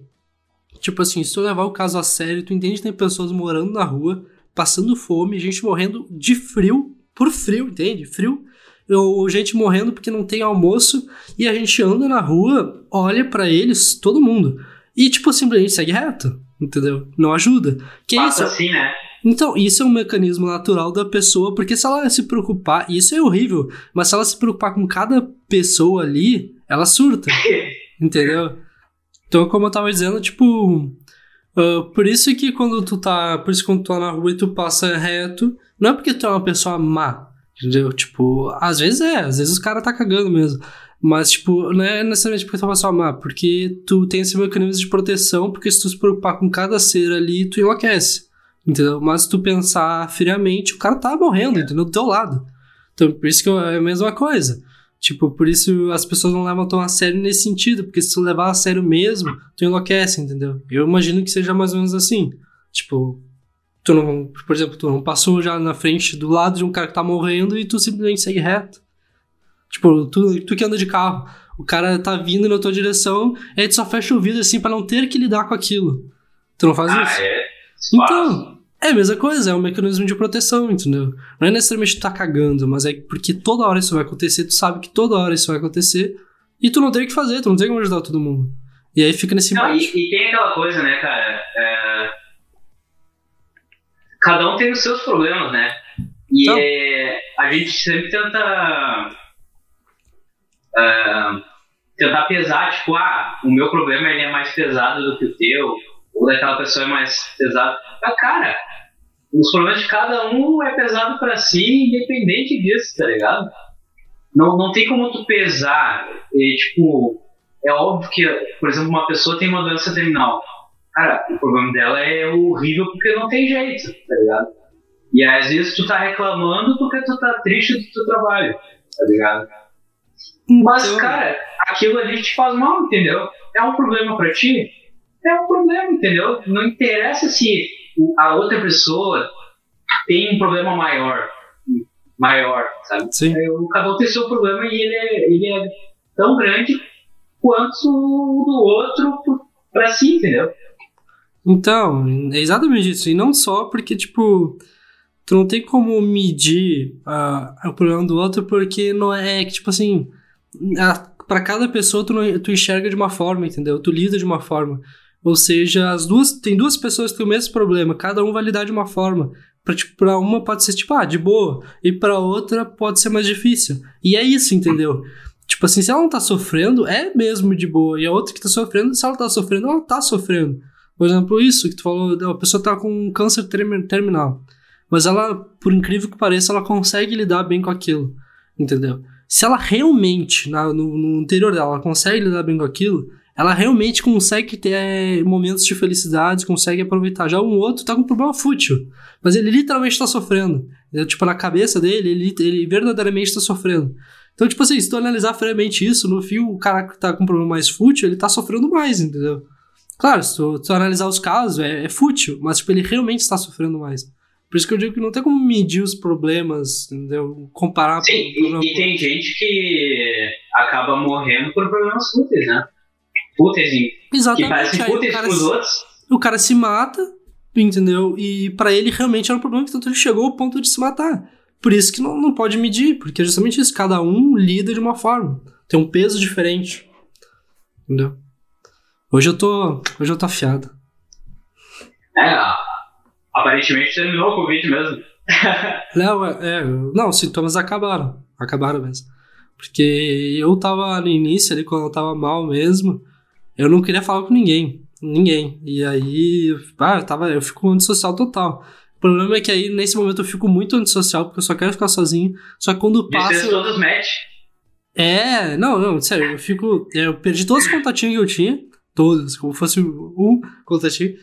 Tipo assim, se tu levar o caso a sério, tu entende que tem pessoas morando na rua, passando fome, gente morrendo de frio, por frio, entende? Frio. Ou gente morrendo porque não tem almoço, e a gente anda na rua, olha para eles, todo mundo e, tipo, simplesmente segue reto, entendeu? Não ajuda. Que Passa isso? assim, né? Então, isso é um mecanismo natural da pessoa, porque se ela se preocupar, isso é horrível, mas se ela se preocupar com cada pessoa ali, ela surta, entendeu? Então, como eu tava dizendo, tipo, uh, por isso que quando tu tá, por isso quando tu tá na rua e tu passa reto, não é porque tu é uma pessoa má, entendeu? Tipo, às vezes é, às vezes o cara tá cagando mesmo, mas, tipo, não é necessariamente porque tu vai só amar, porque tu tem esse mecanismo de proteção, porque se tu se preocupar com cada ser ali, tu enlouquece. Entendeu? Mas se tu pensar friamente, o cara tá morrendo, entendeu? Do teu lado. Então, por isso que é a mesma coisa. Tipo, por isso as pessoas não levam tão a sério nesse sentido, porque se tu levar a sério mesmo, tu enlouquece, entendeu? Eu imagino que seja mais ou menos assim. Tipo, tu não, por exemplo, tu não passou já na frente do lado de um cara que tá morrendo e tu simplesmente segue reto. Tipo, tu, tu que anda de carro, o cara tá vindo na tua direção, aí tu só fecha o vidro assim para não ter que lidar com aquilo. Tu não faz ah, isso? É? Então, é a mesma coisa, é um mecanismo de proteção, entendeu? Não é necessariamente tu tá cagando, mas é porque toda hora isso vai acontecer, tu sabe que toda hora isso vai acontecer, e tu não tem o que fazer, tu não tem como ajudar todo mundo. E aí fica nesse não, e, e, tem aquela coisa, né, cara? É... cada um tem os seus problemas, né? E então, é, a gente sempre tenta. Uh, tentar pesar, tipo, ah, o meu problema ele é mais pesado do que o teu, ou daquela pessoa é mais pesado. Mas, cara, os problemas de cada um é pesado para si, independente disso, tá ligado? Não, não tem como tu pesar. E, tipo, é óbvio que, por exemplo, uma pessoa tem uma doença terminal. Cara, o problema dela é horrível porque não tem jeito, tá ligado? E às vezes tu tá reclamando porque tu tá triste do teu trabalho, tá ligado? Mas, então... cara, aquilo ali te faz mal, entendeu? É um problema para ti? É um problema, entendeu? Não interessa se a outra pessoa tem um problema maior maior, sabe? Sim. É, o cada um tem seu problema e ele é, ele é tão grande quanto o do outro pra si, entendeu? Então, é exatamente isso. E não só porque, tipo, tu não tem como medir uh, o problema do outro porque não é, tipo assim, para cada pessoa tu, não, tu enxerga de uma forma, entendeu? Tu lida de uma forma. Ou seja, as duas tem duas pessoas que têm o mesmo problema, cada um vai lidar de uma forma. Pra, tipo, uma pode ser tipo, ah, de boa, e pra outra pode ser mais difícil. E é isso, entendeu? Tipo assim, se ela não tá sofrendo, é mesmo de boa. E a outra que tá sofrendo, se ela tá sofrendo, ela tá sofrendo. Por exemplo, isso que tu falou, a pessoa tá com câncer terminal. Mas ela, por incrível que pareça, ela consegue lidar bem com aquilo. Entendeu? Se ela realmente, na, no, no interior dela, ela consegue lidar bem com aquilo, ela realmente consegue ter é, momentos de felicidade, consegue aproveitar. Já um outro tá com um problema fútil, mas ele literalmente tá sofrendo. Tipo, na cabeça dele, ele, ele verdadeiramente tá sofrendo. Então, tipo assim, se tu analisar friamente isso, no fim, o cara que tá com um problema mais fútil, ele tá sofrendo mais, entendeu? Claro, se tu, tu analisar os casos, é, é, fútil, mas, tipo, ele realmente está sofrendo mais. Por isso que eu digo que não tem como medir os problemas, entendeu? Comparar... Sim, e, e tem gente que acaba morrendo por problemas fúteis, né? Fúteis Exatamente. que parecem fúteis com os outros. O cara se mata, entendeu? E para ele realmente era um problema que tanto ele chegou ao ponto de se matar. Por isso que não, não pode medir, porque é justamente isso, cada um lida de uma forma. Tem um peso diferente. Entendeu? Hoje eu tô. Hoje eu tô afiado. É, aparentemente terminou o Covid mesmo. não, é, é, não, os sintomas acabaram. Acabaram mesmo. Porque eu tava no início ali, quando eu tava mal mesmo, eu não queria falar com ninguém. Ninguém. E aí, ah, eu, tava, eu fico antissocial total. O problema é que aí, nesse momento, eu fico muito antissocial, porque eu só quero ficar sozinho. Só que quando passa. todos match? É, não, não, sério, eu fico. Eu perdi todos os contatinhos que eu tinha. Todos, como fosse um contatinho.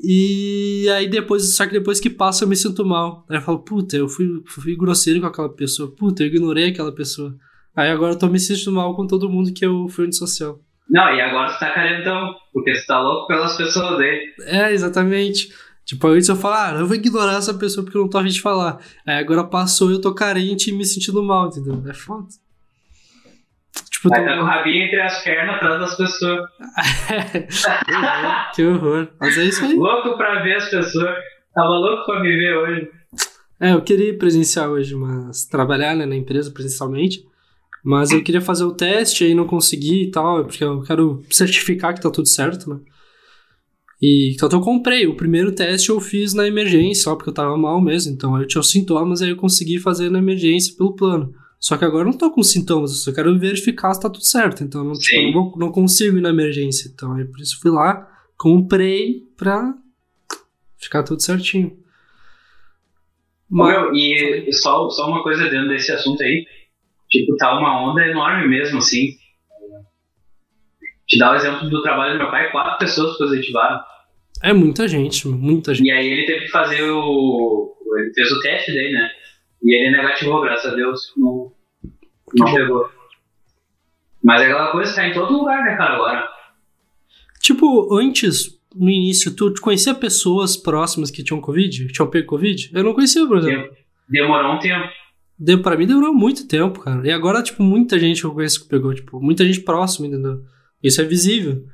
E aí depois, só que depois que passa eu me sinto mal. Aí eu falo, puta, eu fui, fui grosseiro com aquela pessoa. Puta, eu ignorei aquela pessoa. Aí agora eu tô me sentindo mal com todo mundo que eu fui antissocial. Não, e agora você tá carentão, porque você tá louco pelas pessoas dele. É, exatamente. Tipo, antes eu falo, ah, eu vou ignorar essa pessoa porque eu não tô a fim de falar. Aí agora passou e eu tô carente e me sentindo mal, entendeu? É foda. Tipo, Vai tô... tá com o rabinho entre as pernas atrás das pessoas. que horror. Mas é isso aí. Louco pra ver as pessoas. Tava louco pra me ver hoje. É, eu queria ir presencial hoje, mas trabalhar né, na empresa presencialmente. Mas eu queria fazer o teste aí não consegui e tal, porque eu quero certificar que tá tudo certo, né? E então eu comprei. O primeiro teste eu fiz na emergência, só porque eu tava mal mesmo. Então eu tinha os sintomas, aí eu consegui fazer na emergência pelo plano. Só que agora eu não tô com sintomas, eu só quero verificar se tá tudo certo. Então não, tipo, não, vou, não, consigo ir na emergência. Então aí por isso fui lá, comprei pra ficar tudo certinho. Mas, Meu, e só, só uma coisa dentro desse assunto aí. Tipo, tá uma onda enorme mesmo, assim. Te dar o exemplo do trabalho do meu pai, quatro pessoas positivaram. É muita gente, muita gente. E aí ele teve que fazer o. Ele fez o teste dele, né? E ele negativou, graças a Deus. Não, não pegou. Mas é aquela coisa tá em todo lugar, né, cara, agora. Tipo, antes, no início, tu conhecia pessoas próximas que tinham Covid? Que tinham pego Covid? Eu não conhecia, por exemplo. Demorou um tempo. Deu, pra mim demorou muito tempo, cara. E agora, tipo, muita gente que eu conheço que pegou, tipo, muita gente próxima, entendeu? Isso é visível.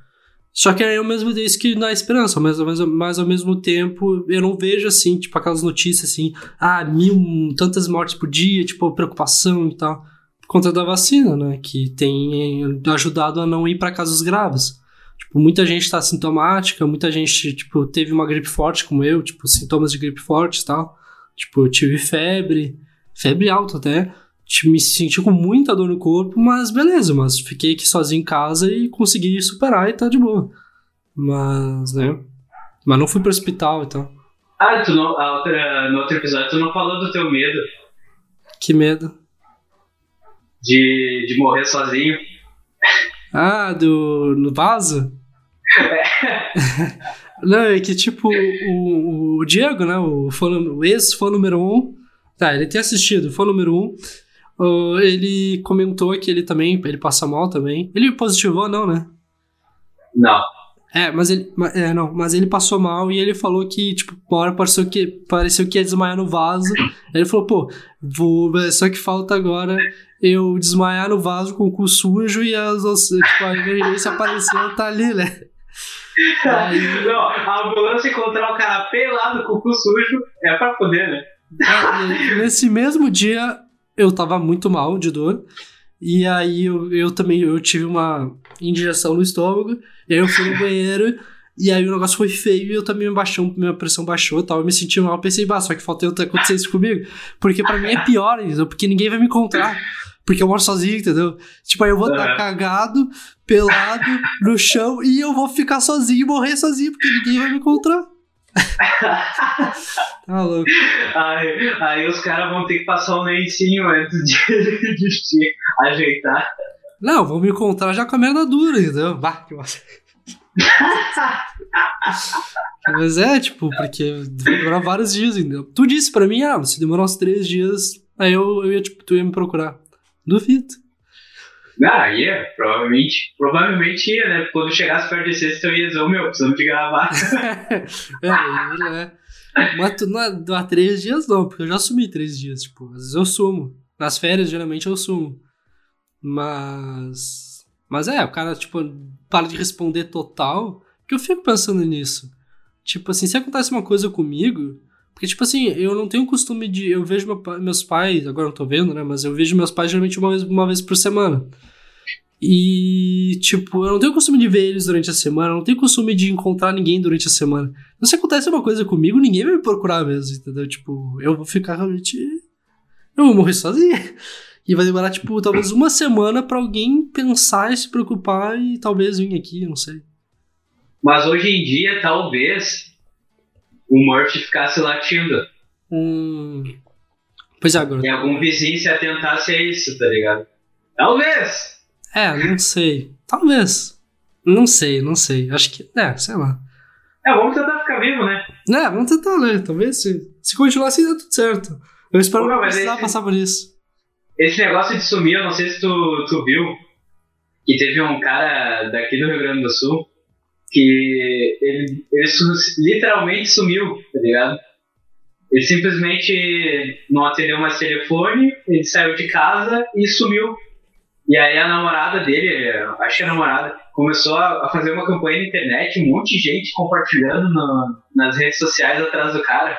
Só que aí eu mesmo disse que dá esperança, mas, mas, mas ao mesmo tempo eu não vejo assim, tipo, aquelas notícias assim, ah, mil, tantas mortes por dia, tipo, preocupação e tal. Por conta da vacina, né? Que tem ajudado a não ir para casos graves. Tipo, muita gente tá sintomática, muita gente, tipo, teve uma gripe forte como eu, tipo, sintomas de gripe forte e tal. Tipo, eu tive febre, febre alta até. Tipo, me senti com muita dor no corpo, mas beleza, mas fiquei aqui sozinho em casa e consegui superar e tá de boa. Mas, né? Mas não fui pro hospital e tal. Ah, tu não, outra, no outro episódio tu não falou do teu medo. Que medo? De, de morrer sozinho. Ah, do. no vaso? Não, é que tipo, o, o Diego, né? O, fã, o ex-fã número um. Tá, ele tem assistido, fã número um. Uh, ele comentou que ele também, ele passa mal também. Ele positivou, não, né? Não. É, mas ele. É, não, mas ele passou mal e ele falou que, tipo, uma hora pareceu que, pareceu que ia desmaiar no vaso. ele falou, pô, vou. Só que falta agora eu desmaiar no vaso com o cu sujo e as, tipo, a emergência apareceu, tá ali, né? Aí... Não, a ambulância encontrar o cara pelado com o cu sujo é pra poder, né? É, nesse mesmo dia eu tava muito mal de dor. E aí eu, eu também eu tive uma injeção no estômago. E aí eu fui no banheiro. E aí o negócio foi feio e eu também me baixou, minha pressão baixou e tal. Eu me senti mal, pensei, bah, só que falta acontecer isso comigo. Porque para mim é pior, entendeu? Porque ninguém vai me encontrar. Porque eu moro sozinho, entendeu? Tipo, aí eu vou estar tá cagado, pelado, no chão, e eu vou ficar sozinho e morrer sozinho, porque ninguém vai me encontrar. tá louco. Aí, aí os caras vão ter que passar um lencinho antes de, de te ajeitar. Não, vão me encontrar já com a merda dura, entendeu? Bah, que massa. Mas é, tipo, porque vai demorar vários dias, entendeu? Tu disse pra mim, ah, se demorar uns três dias, aí eu, eu ia, tipo, tu ia me procurar. Duvido. Ah, ia, provavelmente. Provavelmente ia, né? Quando chegasse perto de sexta, eu ia dizer, meu, precisamos de gravar. é, é. Mas tu não dá três dias não, porque eu já sumi três dias, tipo, às vezes eu sumo. Nas férias, geralmente, eu sumo. Mas. Mas é, o cara, tipo, para de responder total. Porque eu fico pensando nisso. Tipo assim, se acontece uma coisa comigo, porque, tipo assim, eu não tenho costume de. Eu vejo meu, meus pais, agora não tô vendo, né? Mas eu vejo meus pais geralmente uma vez, uma vez por semana. E, tipo, eu não tenho costume de ver eles durante a semana, eu não tenho costume de encontrar ninguém durante a semana. Então, se acontece uma coisa comigo, ninguém vai me procurar mesmo, entendeu? Tipo, eu vou ficar realmente. Eu vou morrer sozinho. E vai demorar, tipo, talvez uma semana para alguém pensar e se preocupar e talvez vir aqui, não sei. Mas hoje em dia, talvez o Murphy ficasse latindo. Hum. Pois é, agora. E algum vizinho se atentasse a isso, tá ligado? Talvez! É, não sei. Talvez. Não sei, não sei. Acho que. É, sei lá. É, vamos tentar ficar vivo, né? É, vamos tentar, né? Talvez se, se continuar assim dá tudo certo. Eu espero Pô, não precisar esse, passar por isso. Esse negócio de sumir, eu não sei se tu, tu viu, que teve um cara daqui do Rio Grande do Sul que ele, ele literalmente sumiu, tá ligado? Ele simplesmente não atendeu mais telefone, ele saiu de casa e sumiu. E aí a namorada dele, acho que a namorada, começou a, fazer uma campanha na internet, um monte de gente compartilhando no, nas redes sociais atrás do cara.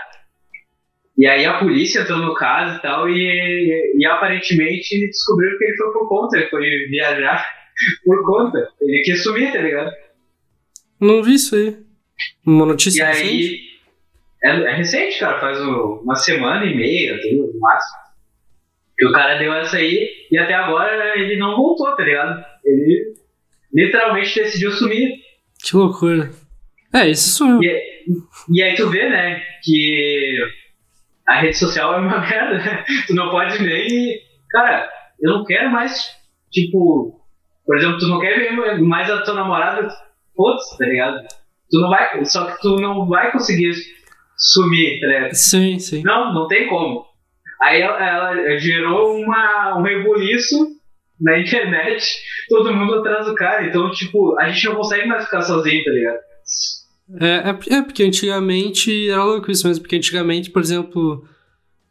E aí a polícia entrou no caso e tal, e, e aparentemente descobriram que ele foi por conta, ele foi viajar por conta. Ele quis sumir, tá ligado? Não vi isso aí. Uma notícia e recente? Aí, é, é, recente, cara. Faz uma semana e meia, duas, no máximo. Que o cara deu essa aí e até agora ele não voltou, tá ligado? Ele literalmente decidiu sumir. Que loucura. É, isso eu. E, e aí tu vê, né, que a rede social é uma merda, né? Tu não pode nem. Cara, eu não quero mais, tipo. Por exemplo, tu não quer ver mais a tua namorada putz, tá ligado? Tu não vai, só que tu não vai conseguir sumir, tá ligado? Sim, sim. Não, não tem como. Aí ela, ela gerou uma, um rebuliço na internet, todo mundo atrás do cara. Então, tipo, a gente não consegue mais ficar sozinho, tá ligado? É, é, é porque antigamente era louco isso mesmo, porque antigamente, por exemplo,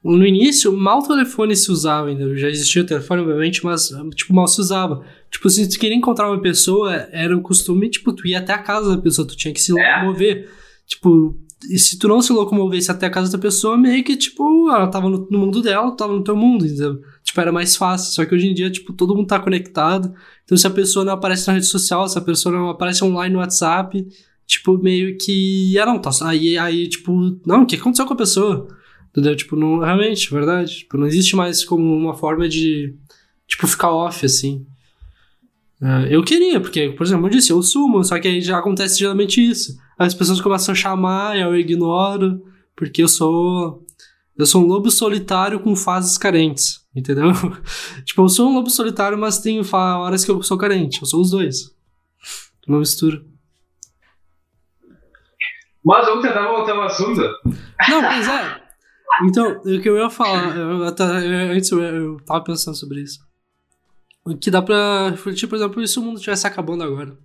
no início, mal telefone se usava ainda. Já existia o telefone, obviamente, mas, tipo, mal se usava. Tipo, se tu queria encontrar uma pessoa, era o costume, tipo, tu ia até a casa da pessoa, tu tinha que se é. locomover. Tipo, e se tu não se locomovesse até a casa da pessoa, meio que, tipo, ela tava no, no mundo dela, tu tava no teu mundo, entendeu? Tipo, era mais fácil. Só que hoje em dia, tipo, todo mundo tá conectado. Então, se a pessoa não aparece na rede social, se a pessoa não aparece online no WhatsApp, tipo, meio que. Ah, não, tá. Aí, aí tipo, não, o que aconteceu com a pessoa? Entendeu? Tipo, não, realmente, verdade. Tipo, não existe mais como uma forma de, tipo, ficar off, assim. Uh, eu queria, porque, por exemplo, eu disse, eu sumo, só que aí já acontece geralmente isso. As pessoas começam a chamar, eu ignoro, porque eu sou. Eu sou um lobo solitário com fases carentes, entendeu? tipo, eu sou um lobo solitário, mas tem horas que eu sou carente. Eu sou os dois. Uma mistura. Mas vamos tentar voltar ao assunto. Não, mas é. Então, o que eu ia falar, eu, eu, antes eu, eu tava pensando sobre isso. O que dá pra refletir, por exemplo, se o mundo estivesse acabando agora.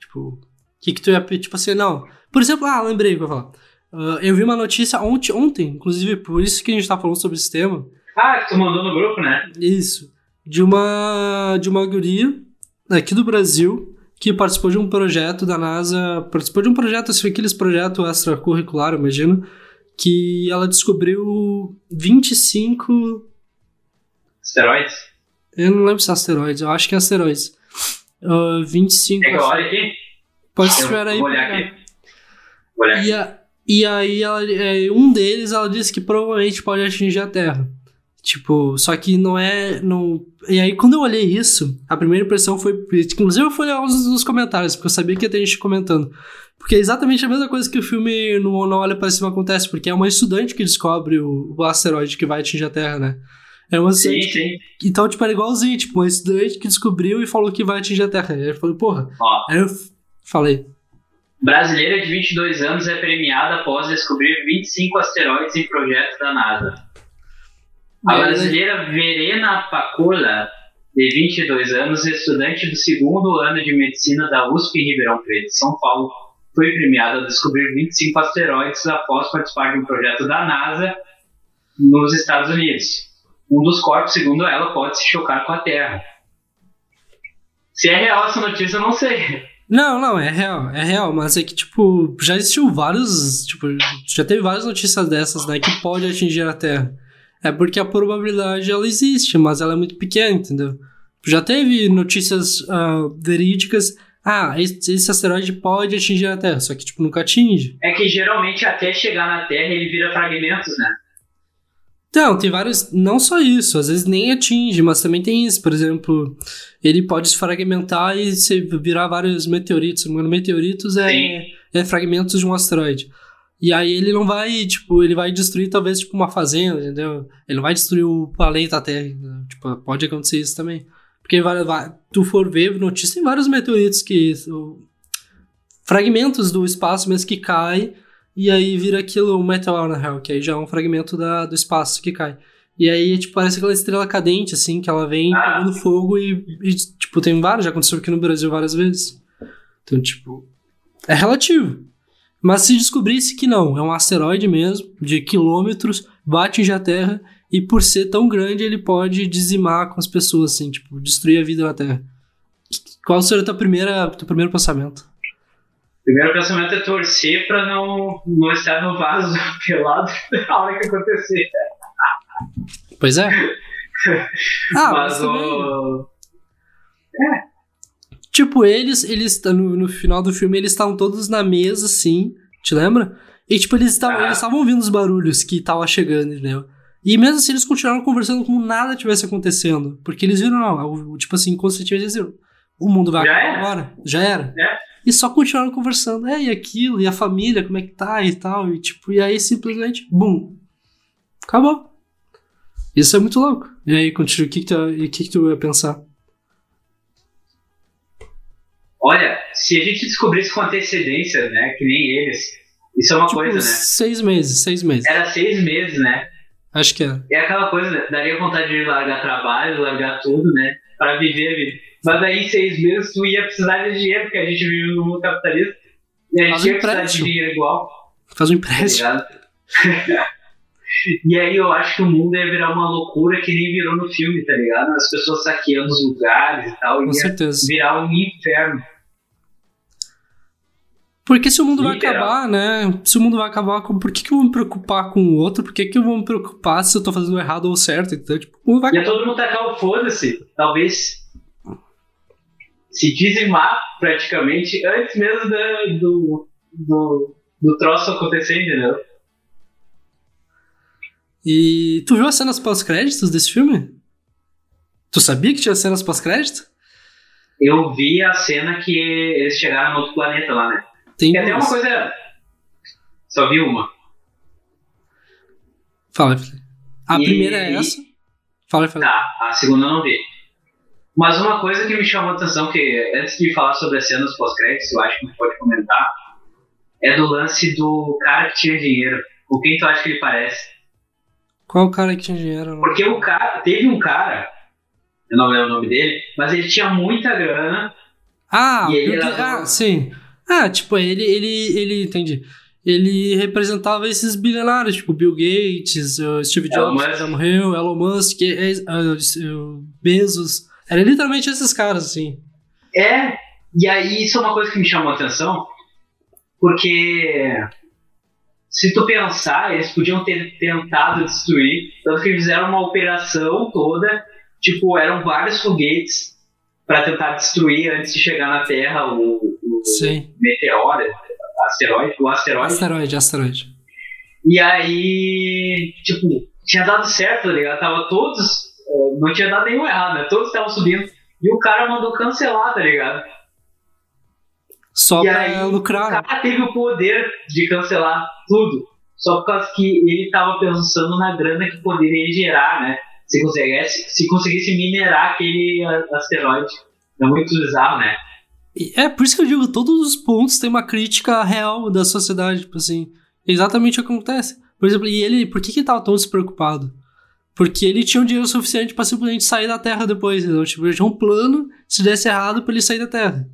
Tipo, o que que tu ia, tipo assim, não. Por exemplo, ah, lembrei o que eu ia falar. Uh, eu vi uma notícia ontem, ontem, inclusive, por isso que a gente tá falando sobre esse tema. Ah, que tu mandou no grupo, né? Isso. De uma, de uma guria aqui do Brasil que participou de um projeto da NASA, participou de um projeto, assim, aqueles projetos extracurricular, imagino, que ela descobriu 25... Asteroides? Eu não lembro se é asteroides, eu acho que é asteroides. Uh, 25... Quer que eu olhe aqui? Pode esperar aí. Vou olhar aqui. Vou olhar aqui. E, a, e aí, ela, é, um deles, ela disse que provavelmente pode atingir a Terra. Tipo, só que não é. Não... E aí, quando eu olhei isso, a primeira impressão foi. Inclusive, eu fui olhar nos comentários, porque eu sabia que ia ter gente comentando. Porque é exatamente a mesma coisa que o filme no Não Olha Para Cima acontece, porque é uma estudante que descobre o, o asteroide que vai atingir a Terra, né? É uma sim, sim. Então, tipo, era igualzinho, tipo, uma estudante que descobriu e falou que vai atingir a Terra. Aí eu falei, porra. Ó, aí eu falei. Brasileira de 22 anos é premiada após descobrir 25 asteroides em projeto da NASA. A brasileira Verena Pacula, de 22 anos, estudante do segundo ano de medicina da USP em Ribeirão Preto, São Paulo, foi premiada ao descobrir 25 asteroides após participar de um projeto da NASA nos Estados Unidos. Um dos corpos, segundo ela, pode se chocar com a Terra. Se é real essa notícia, eu não sei. Não, não, é real, é real, mas é que, tipo, já existiu vários, tipo, já teve várias notícias dessas, né, que pode atingir a Terra. É porque a probabilidade, ela existe, mas ela é muito pequena, entendeu? Já teve notícias uh, verídicas, ah, esse, esse, asteroide pode atingir a Terra, só que, tipo, nunca atinge. É que, geralmente, até chegar na Terra, ele vira fragmentos, né? Então, tem vários. Não só isso, às vezes nem atinge, mas também tem isso. Por exemplo, ele pode se fragmentar e se virar vários meteoritos. Meteoritos é, é fragmentos de um asteroide. E aí ele não vai, tipo, ele vai destruir talvez tipo uma fazenda, entendeu? Ele não vai destruir o planeta Terra. Né? Tipo, pode acontecer isso também. Porque vai, vai, tu for ver notícia, tem vários meteoritos que. Fragmentos do espaço mesmo que caem e aí vira aquilo, um meteor, na real, que aí já é um fragmento da, do espaço que cai. E aí, tipo, parece aquela estrela cadente, assim, que ela vem ah. pegando fogo e, e, tipo, tem vários, já aconteceu aqui no Brasil várias vezes. Então, tipo, é relativo. Mas se descobrisse que não, é um asteroide mesmo, de quilômetros, bate a Terra, e por ser tão grande, ele pode dizimar com as pessoas, assim, tipo, destruir a vida na Terra. Qual seria o teu, primeira, teu primeiro pensamento? primeiro pensamento é torcer para não, não estar no vaso pelado na hora que acontecer. Pois é. ah, mas, mas o... É. Tipo, eles, eles no, no final do filme, eles estavam todos na mesa, assim, te lembra? E, tipo, eles estavam ah. ouvindo os barulhos que estavam chegando, entendeu? E mesmo assim, eles continuaram conversando como nada tivesse acontecendo. Porque eles viram, não, tipo assim, conscientemente, eles viram, o mundo vai acabar agora. Já era. É. E só continuaram conversando, é, e aquilo, e a família, como é que tá e tal. E tipo, e aí simplesmente, bum. Acabou. Isso é muito louco. E aí, continua, o que, que, tu, o que, que tu ia pensar? Olha, se a gente descobrisse com antecedência, né, que nem eles, isso é uma tipo, coisa, né? Seis meses, seis meses. Era seis meses, né? Acho que é. É aquela coisa, né? daria vontade de largar trabalho, largar tudo, né? Pra viver a vida. Mas daí, em seis meses, tu ia precisar de dinheiro, porque a gente vive no mundo capitalista. E a gente ia precisar de dinheiro igual. Faz um empréstimo. Tá e aí eu acho que o mundo ia virar uma loucura que nem virou no filme, tá ligado? As pessoas saqueando os lugares e tal. Com ia certeza. virar um inferno. Porque se o mundo Literal. vai acabar, né? Se o mundo vai acabar, por que, que eu vou me preocupar com o outro? Por que, que eu vou me preocupar se eu tô fazendo errado ou certo? Então, tipo, o mundo vai acabar. E todo mundo tacar o foda-se. Talvez se dizimar praticamente antes mesmo da, do, do, do troço acontecer, entendeu? E tu viu as cenas pós-créditos desse filme? Tu sabia que tinha cenas pós-crédito? Eu vi a cena que eles chegaram no outro planeta lá, né? Tem até uma coisa. Só vi uma. Fala, A e... primeira é essa? Fala, fala. Tá, a segunda eu não vi. Mas uma coisa que me chamou a atenção, que antes de falar sobre as cenas pós-créditos, eu acho que a gente pode comentar, é do lance do cara que tinha dinheiro. Com quem tu acha que ele parece? Qual o cara que tinha dinheiro? Porque o cara, teve um cara, eu não lembro o nome dele, mas ele tinha muita grana. Ah, ele era... ah sim. Ah, tipo, ele, ele, ele, entendi. Ele representava esses bilionários, tipo Bill Gates, Steve Jobs, que já morreu, Elon Musk, uh, Bezos. Era literalmente esses caras, assim. É, e aí isso é uma coisa que me chamou a atenção, porque se tu pensar, eles podiam ter tentado destruir, tanto que fizeram uma operação toda, tipo, eram vários foguetes para tentar destruir antes de chegar na Terra o, o meteoro, asteroide, o asteroide. Asteroide, asteroide. E aí, tipo, tinha dado certo, tá ligado? Tava todos, eh, não tinha dado nenhum errado, né? Todos estavam subindo. E o cara mandou cancelar, tá ligado? Só e pra aí, lucrar. O cara teve o poder de cancelar tudo. Só por causa que ele tava pensando na grana que poderia gerar, né? Se conseguisse, se conseguisse minerar aquele asteroide. É muito bizarro, né? É, por isso que eu digo, todos os pontos têm uma crítica real da sociedade, tipo assim. Exatamente o que acontece. Por exemplo, e ele, por que, que ele tava tão despreocupado? Porque ele tinha um dinheiro suficiente para simplesmente sair da Terra depois, entendeu? Tipo, ele tinha um plano, se desse errado, para ele sair da Terra.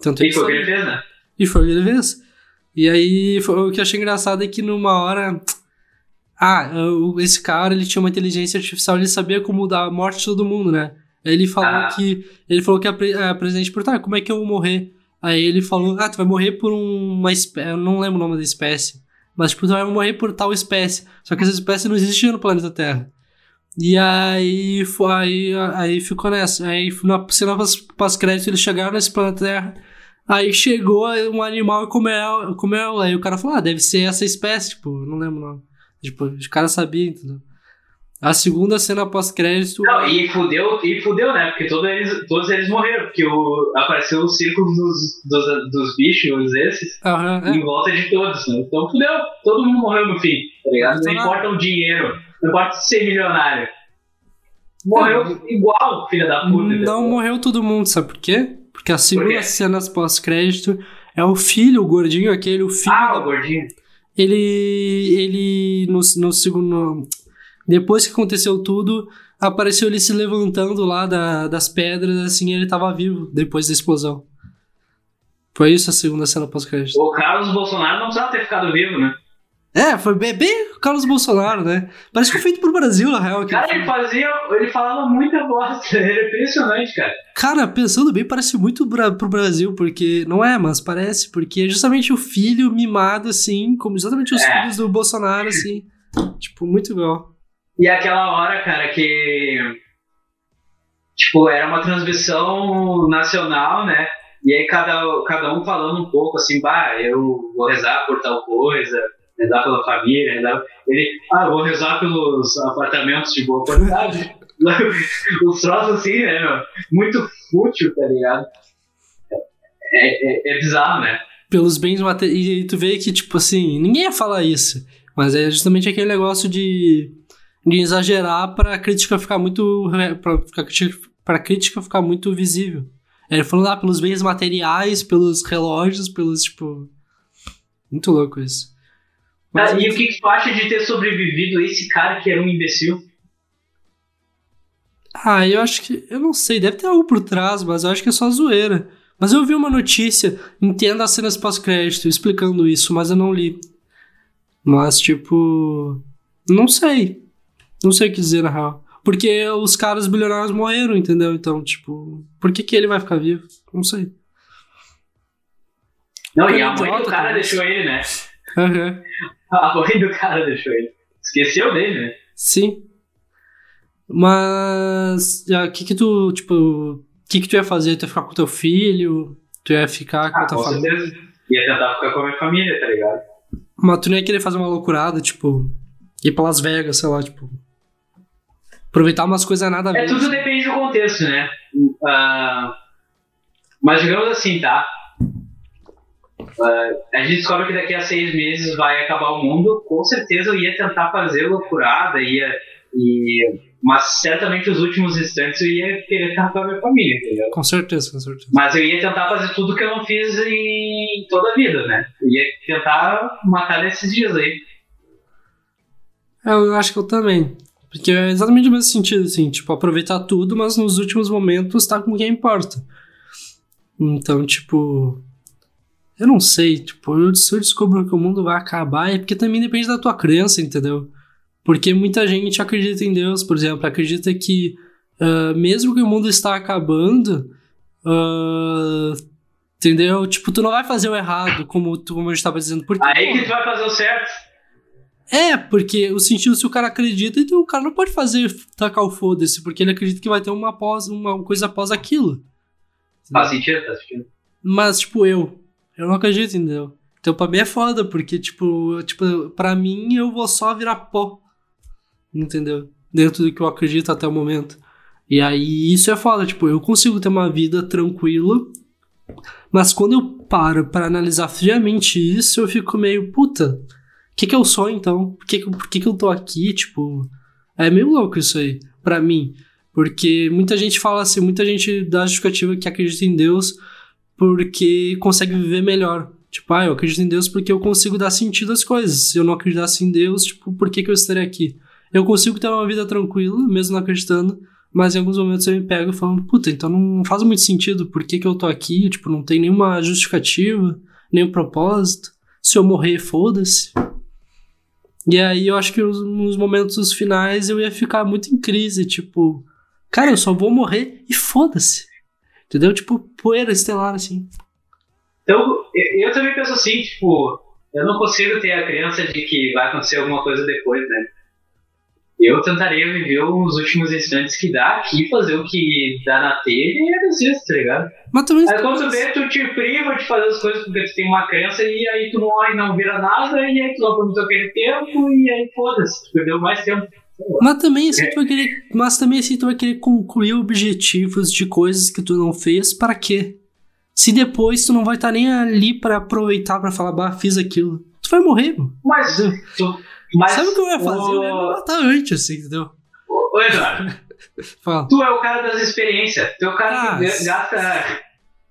Tanto e foi o que ele fez, né? E foi o que ele fez. E aí, foi, o que eu achei engraçado é que numa hora. Ah, esse cara, ele tinha uma inteligência artificial, ele sabia como dar a morte de todo mundo, né? Aí ele falou ah. que. Ele falou que a, a presidente perguntou, ah, como é que eu vou morrer? Aí ele falou, ah, tu vai morrer por uma espécie. Eu não lembro o nome da espécie. Mas, tipo, tu vai morrer por tal espécie. Só que essa espécie não existia no planeta Terra. E aí, aí, aí ficou nessa. Aí, na cena pós-crédito, eles chegaram nesse planeta Terra. Aí chegou um animal e comeu, comeu. Aí o cara falou, ah, deve ser essa espécie. Tipo, não lembro o nome. Tipo, o cara sabia, entendeu? A segunda cena pós-crédito. Não, e fudeu, e fudeu, né? Porque todos eles, todos eles morreram. Porque o, apareceu o círculo dos, dos, dos bichos, esses, uhum, é. em volta de todos, né? Então fudeu. Todo mundo morreu no fim, tá ligado? Não, não importa o dinheiro, não importa ser milionário. Morreu é. igual, filha da puta. Não morreu todo mundo, sabe por quê? Porque a segunda por cena pós-crédito é o filho, o gordinho aquele, o filho. Ah, o gordinho. Ele. Ele. No, no segundo. Depois que aconteceu tudo, apareceu ele se levantando lá da, das pedras, assim, ele tava vivo depois da explosão. Foi isso a segunda cena pós-crédito. O Carlos Bolsonaro não precisava ter ficado vivo, né? É, foi bem, bem o Carlos Bolsonaro, né? Parece que foi feito pro Brasil, na real. Cara, ele fazia. Ele falava muita bosta. Ele é impressionante, cara. Cara, pensando bem, parece muito pro Brasil, porque. Não é, mas parece, porque é justamente o filho mimado, assim, como exatamente os é. filhos do Bolsonaro, assim. Tipo, muito igual. E aquela hora, cara, que. Tipo, era uma transmissão nacional, né? E aí cada, cada um falando um pouco assim, bah, eu vou rezar por tal coisa, rezar pela família, rezar... ele, ah, eu vou rezar pelos apartamentos de boa qualidade. Os troços assim, né, meu? Muito fútil, tá ligado? É, é, é bizarro, né? Pelos bens materiais. E tu vê que, tipo assim, ninguém ia falar isso. Mas é justamente aquele negócio de de exagerar para a crítica ficar muito para a crítica ficar muito visível. Ele falou lá ah, pelos bens materiais, pelos relógios, pelos tipo muito louco isso. Mas, ah, e o que, que tu acha de ter sobrevivido esse cara que era um imbecil? Ah, eu acho que. Eu não sei, deve ter algo por trás, mas eu acho que é só zoeira. Mas eu vi uma notícia, entenda as cenas pós-crédito, explicando isso, mas eu não li. Mas, tipo. Não sei. Não sei o que dizer na real. Porque os caras bilionários morreram, entendeu? Então, tipo, por que, que ele vai ficar vivo? Não sei. Não, e a mãe do cara também. deixou ele, né? Uhum. A mãe do cara deixou ele. Esqueceu dele, né? Sim. Mas o ah, que que tu, tipo, o que que tu ia fazer? Tu ia ficar com teu filho? Tu ia ficar com ah, a tua com família? Certeza. Ia tentar ficar com a minha família, tá ligado? Mas tu não ia querer fazer uma loucurada, tipo, ir pra Las Vegas, sei lá, tipo. Aproveitar umas coisas nada a ver. É, tudo depende do contexto, né? Uh, mas digamos assim, tá? Uh, a gente descobre que daqui a seis meses vai acabar o mundo. Com certeza eu ia tentar fazer loucurada, ia. E, mas certamente os últimos instantes eu ia querer estar com a minha família, entendeu? Com certeza, com certeza. Mas eu ia tentar fazer tudo que eu não fiz em toda a vida, né? Eu ia tentar matar nesses dias aí. É, eu acho que eu também. Porque é exatamente o mesmo sentido, assim, tipo, aproveitar tudo, mas nos últimos momentos tá com quem importa. Então, tipo. Eu não sei, tipo, se eu descubro que o mundo vai acabar, é porque também depende da tua crença, entendeu? Porque muita gente acredita em Deus, por exemplo, acredita que uh, mesmo que o mundo está acabando, uh, entendeu? Tipo, tu não vai fazer o errado, como, tu, como eu estava dizendo. Porque, Aí que tu vai fazer o certo. É, porque o sentido, se o cara acredita, então o cara não pode fazer tacar o foda-se, porque ele acredita que vai ter uma, após, uma coisa após aquilo. Faz sentido, faz sentido. Mas, tipo, eu. Eu não acredito, entendeu? Então pra mim é foda, porque, tipo, tipo, pra mim eu vou só virar pó. Entendeu? Dentro do que eu acredito até o momento. E aí isso é foda, tipo, eu consigo ter uma vida tranquila, mas quando eu paro para analisar friamente isso, eu fico meio, puta, que que eu sou então? Por que, por que, que eu tô aqui? Tipo, é meio louco isso aí, para mim. Porque muita gente fala assim, muita gente dá justificativa que acredita em Deus porque consegue viver melhor. Tipo, ah, eu acredito em Deus porque eu consigo dar sentido às coisas. Se eu não acreditasse em Deus, tipo, por que, que eu estaria aqui? Eu consigo ter uma vida tranquila, mesmo não acreditando, mas em alguns momentos eu me pego falando, puta, então não faz muito sentido, por que, que eu tô aqui? Tipo, não tem nenhuma justificativa, nenhum propósito. Se eu morrer, foda-se. E aí eu acho que nos momentos finais eu ia ficar muito em crise, tipo, cara, eu só vou morrer e foda-se. Entendeu? Tipo, poeira estelar, assim. Então, eu, também penso assim, tipo, eu não consigo ter a crença de que vai acontecer alguma coisa depois, né? Eu tentaria viver os últimos instantes que dá aqui, fazer o que dá na telha e é desisto, tá ligado? Mas também. Aí quando tu vê, tu te priva de fazer as coisas porque tu tem uma crença e aí tu não, não vira nada e aí tu não aproveitou aquele tempo e aí foda-se, tu perdeu mais tempo. Mas também assim tu vai querer. Mas também assim tu vai querer concluir objetivos de coisas que tu não fez, para quê? Se depois tu não vai estar tá nem ali para aproveitar para falar, bah, fiz aquilo. Tu vai morrer, mano. Mas tu, mas Sabe o que eu ia fazer? O... Eu ia matar antes, assim, entendeu? Ô, Eduardo. Fala. Tu é o cara das experiências. Tu é o cara ah, que gasta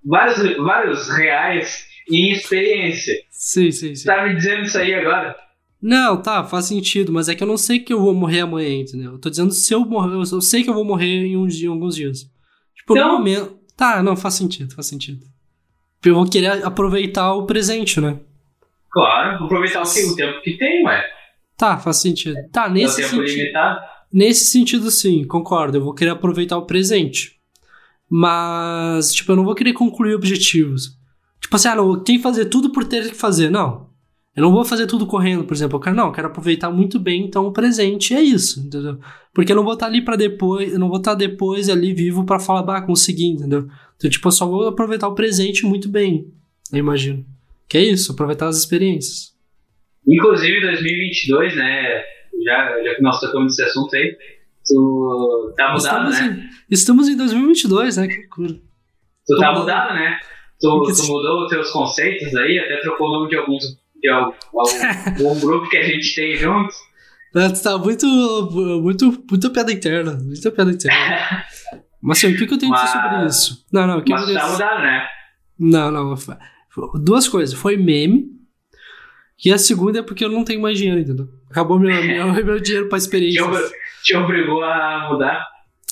vários, vários reais em experiência. Sim, sim, sim. Tá me dizendo isso aí agora? Não, tá, faz sentido, mas é que eu não sei que eu vou morrer amanhã, entendeu? Eu tô dizendo se eu morrer, eu sei que eu vou morrer em, um dia, em alguns dias. Tipo, então... no momento. Tá, não, faz sentido, faz sentido. Eu vou querer aproveitar o presente, né? Claro, aproveitar o, tempo que tem, ué. Tá, faz sentido. Tá, nesse sentido. Limitado? Nesse sentido, sim, concordo. Eu vou querer aproveitar o presente. Mas, tipo, eu não vou querer concluir objetivos. Tipo assim, ah, não, tem que fazer tudo por ter que fazer. Não. Eu não vou fazer tudo correndo, por exemplo. Eu quero, não, eu quero aproveitar muito bem, então, o presente é isso, entendeu? Porque eu não vou estar ali para depois, eu não vou estar depois ali vivo para falar, bah, consegui, entendeu? Então, tipo, eu só vou aproveitar o presente muito bem, eu imagino. Que é isso, aproveitar as experiências. Inclusive 2022, né? Já, já que nós tocamos nesse assunto aí, tu tá mudado, estamos né? Em, estamos em 2022, né? Que loucura. Tu tá mudado, né? Tu, tu mudou os teus conceitos aí, até trocou o nome de alguns de algum, grupo que a gente tem juntos. Tu tá muito, muito, muito piada interna, muita piada interna. Mas assim, o que, que eu tenho Mas... a dizer sobre isso? Não, não, o que Mas eu tá mudado, né? Não, não. Duas coisas. Foi meme e a segunda é porque eu não tenho mais dinheiro, entendeu? Acabou meu, meu, meu dinheiro pra experiência. Te obrigou a mudar?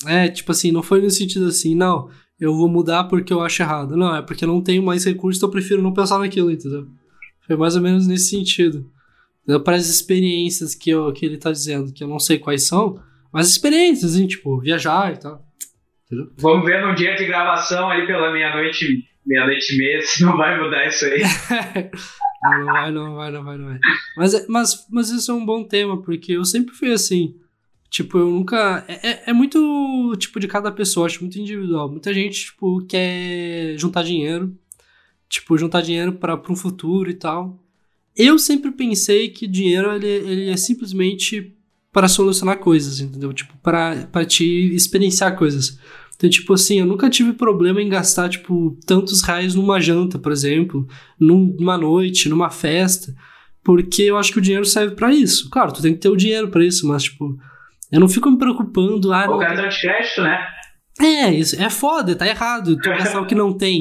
É, tipo assim, não foi no sentido assim, não, eu vou mudar porque eu acho errado. Não, é porque eu não tenho mais recursos, então eu prefiro não pensar naquilo, entendeu? Foi mais ou menos nesse sentido. Para as experiências que, eu, que ele tá dizendo, que eu não sei quais são, mas experiências, assim, tipo, viajar e tal. Entendeu? Vamos ver num dia de gravação aí pela meia-noite meia-noite e meia, se não vai mudar isso aí. não, não vai, não vai, não vai, não vai. Mas, mas, mas isso é um bom tema, porque eu sempre fui assim. Tipo, eu nunca. É, é, é muito, tipo, de cada pessoa, acho muito individual. Muita gente, tipo, quer juntar dinheiro. Tipo, juntar dinheiro para um futuro e tal. Eu sempre pensei que dinheiro, ele, ele é simplesmente para solucionar coisas, entendeu? Tipo, para te experienciar coisas. Então, tipo assim, eu nunca tive problema em gastar, tipo, tantos reais numa janta, por exemplo, numa noite, numa festa, porque eu acho que o dinheiro serve para isso. Claro, tu tem que ter o dinheiro para isso, mas, tipo, eu não fico me preocupando. Ah, o não, cartão de crédito, né? É, isso é foda, tá errado, tu gastar o que não tem.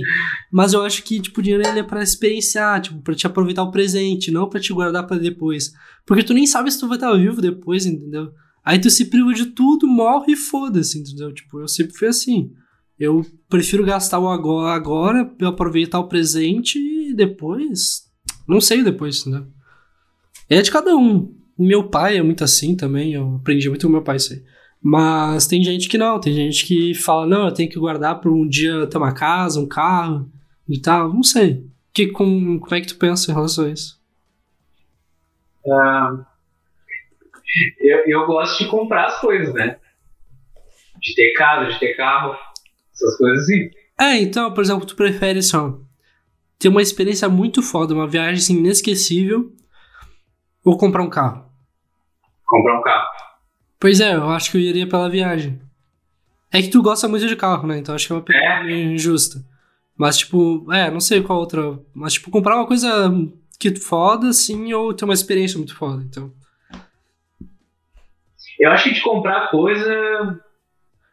Mas eu acho que, tipo, o dinheiro ele é pra experienciar, tipo, pra te aproveitar o presente, não pra te guardar para depois. Porque tu nem sabe se tu vai estar vivo depois, entendeu? Aí tu se priva de tudo, morre e foda-se, entendeu? Tipo, eu sempre fui assim. Eu prefiro gastar o agora, agora aproveitar o presente e depois. Não sei depois, entendeu? É de cada um. Meu pai é muito assim também, eu aprendi muito com meu pai isso aí. Mas tem gente que não, tem gente que fala, não, eu tenho que guardar para um dia ter uma casa, um carro e tal. Não sei. Que, com, como é que tu pensa em relação a isso? Uh, eu, eu gosto de comprar as coisas, né? De ter casa, de ter carro, essas coisas assim. É, então, por exemplo, tu prefere só ter uma experiência muito foda, uma viagem assim, inesquecível, ou comprar um carro? Comprar um carro. Pois é, eu acho que eu iria pela viagem. É que tu gosta muito de carro, né? Então acho que é uma pergunta é. injusta. Mas, tipo, é, não sei qual outra. Mas, tipo, comprar uma coisa que foda, assim, ou ter uma experiência muito foda, então. Eu acho que de comprar coisa.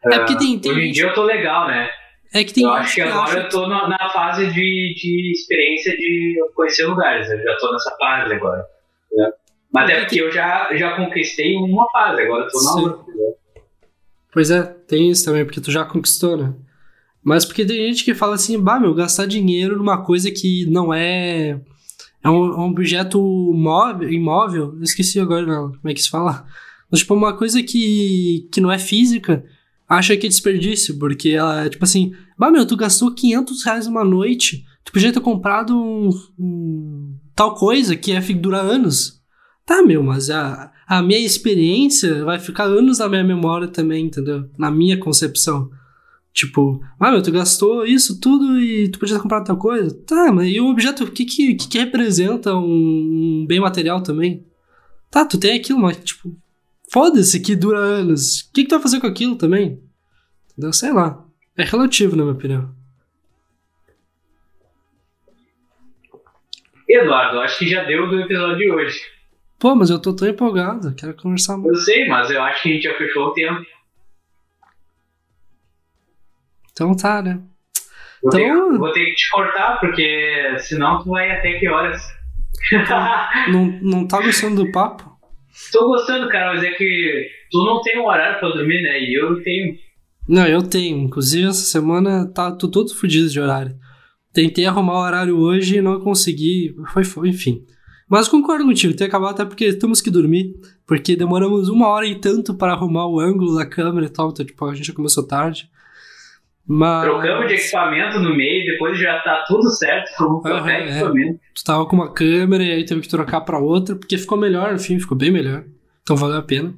É porque tem. tem hoje em dia eu tô legal, né? É que tem. Eu acho que agora eu tô na, na fase de, de experiência de conhecer lugares. Eu já tô nessa fase agora. Né? Mas é porque eu já, já conquistei uma fase, agora eu tô na outra. Pois é, tem isso também, porque tu já conquistou, né? Mas porque tem gente que fala assim, bah, meu, gastar dinheiro numa coisa que não é. É um, um objeto móvel, imóvel, eu esqueci agora não, como é que se fala. Mas, tipo, uma coisa que, que não é física, acha que é desperdício, porque ela, tipo assim, bah, meu, tu gastou 500 reais uma noite, tu podia ter comprado um, um tal coisa que é, dura anos. Tá, meu, mas a, a minha experiência vai ficar anos na minha memória também, entendeu? Na minha concepção. Tipo, ah, meu, tu gastou isso tudo e tu podia ter comprado tal coisa? Tá, mas e o objeto, o que que, que, que representa um, um, bem material também? Tá, tu tem aquilo, mas, tipo, foda-se que dura anos. O que, que tu vai fazer com aquilo também? Entendeu? Sei lá. É relativo, na minha opinião. Eduardo, acho que já deu do episódio de hoje. Pô, mas eu tô tão empolgado, quero conversar mais. Eu sei, mas eu acho que a gente já fechou o tempo. Então tá, né? Vou, então... ter, vou ter que te cortar, porque senão tu vai até que horas? não, não tá gostando do papo? Tô gostando, cara, mas é que tu não tem um horário pra dormir, né? E eu tenho. Não, eu tenho. Inclusive, essa semana tá, tô todo fodido de horário. Tentei arrumar o horário hoje e não consegui. Foi, foi enfim. Mas concordo contigo, tem que acabar até porque temos que dormir, porque demoramos uma hora e tanto para arrumar o ângulo da câmera e tal, então tipo, a gente já começou tarde. Mas... Trocamos de equipamento no meio, depois já tá tudo certo, como uhum, é. equipamento. Tu tava com uma câmera e aí teve que trocar para outra, porque ficou melhor, enfim, ficou bem melhor. Então valeu a pena.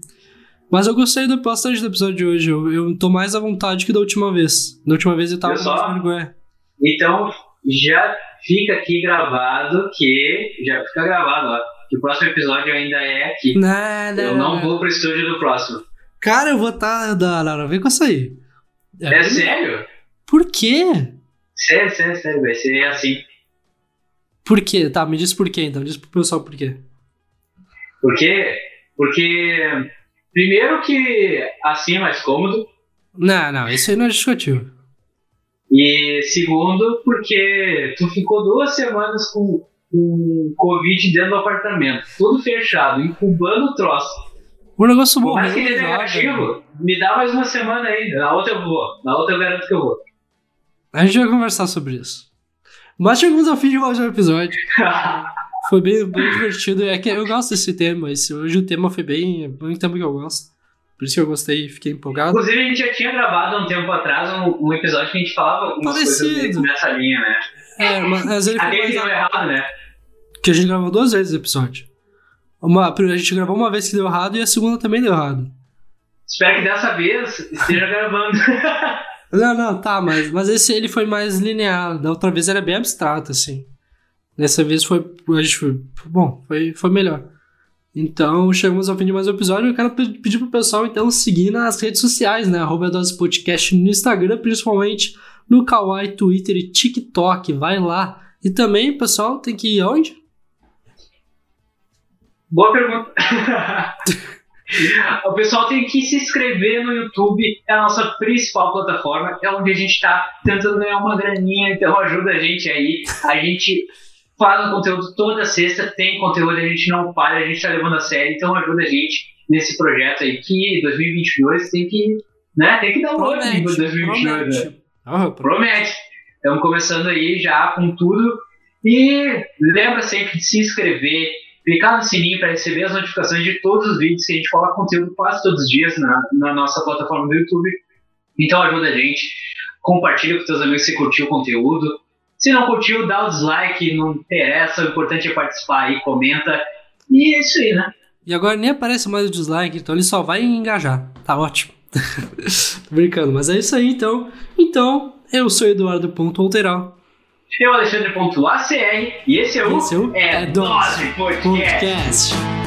Mas eu gostei do, bastante do episódio de hoje. Eu, eu tô mais à vontade que da última vez. Da última vez eu tava com vergonha. Então, já fica aqui gravado que. Já fica gravado, ó. Que o próximo episódio ainda é aqui. Não, não, eu não, não. vou pro estúdio do próximo. Cara, eu vou estar. Tá, não, não, vem com isso aí. É, é sério? Por quê? Sério, sério, sério, vai ser assim. Por quê? Tá, me diz por quê então, diz pro pessoal por quê. Por quê? Porque. Primeiro que assim é mais cômodo. Não, não, isso aí não é justificativo. E segundo, porque tu ficou duas semanas com, com Covid dentro do apartamento, tudo fechado, incubando o troço. O negócio morreu. Mas que ele é negativo, me dá mais uma semana ainda. Na outra eu vou. Na outra eu garanto que eu vou. A gente vai conversar sobre isso. Mas chegamos ao fim de mais um episódio. foi bem, bem divertido. É que eu gosto desse tema. Esse, hoje o tema foi bem. É muito tempo que eu gosto. Por isso que eu gostei e fiquei empolgado. Inclusive, a gente já tinha gravado um tempo atrás um, um episódio que a gente falava algumas Parecido. coisas nessa linha, né? É, mas ele foi Aquele mais que deu errado, né? que a gente gravou duas vezes o episódio. Uma, a gente gravou uma vez que deu errado e a segunda também deu errado. Espero que dessa vez esteja gravando. Não, não, tá, mas, mas esse ele foi mais linear. Da outra vez era bem abstrato, assim. Dessa vez foi. A gente foi. Bom, foi, foi melhor. Então, chegamos ao fim de mais um episódio. Eu quero pe- pedir pro pessoal, então, seguir nas redes sociais, né? Arroba Dose Podcast no Instagram, principalmente no Kawaii, Twitter e TikTok. Vai lá. E também, pessoal, tem que ir aonde? Boa pergunta. o pessoal tem que se inscrever no YouTube, é a nossa principal plataforma, é onde a gente está tentando ganhar uma graninha, então ajuda a gente aí. A gente faz o conteúdo toda sexta, tem conteúdo, a gente não para, a gente está levando a sério, então ajuda a gente nesse projeto aí que 2022 tem que, né, tem que dar um up em 2022, né? promete. Ah, pro- Promete. Estamos começando aí já com tudo. E lembra sempre de se inscrever, clicar no sininho para receber as notificações de todos os vídeos que a gente coloca conteúdo quase todos os dias na, na nossa plataforma do YouTube. Então ajuda a gente. Compartilha com teus amigos se curtiu o conteúdo. Se não curtiu, dá o dislike, não interessa. O importante é participar aí, comenta. E é isso aí, né? E agora nem aparece mais o dislike, então ele só vai engajar. Tá ótimo. Tô brincando, mas é isso aí então. Então, eu sou Eduardo.Alteral. Eu, Alexandre.acr, e esse é o Esse é o É É Dose Podcast. Podcast.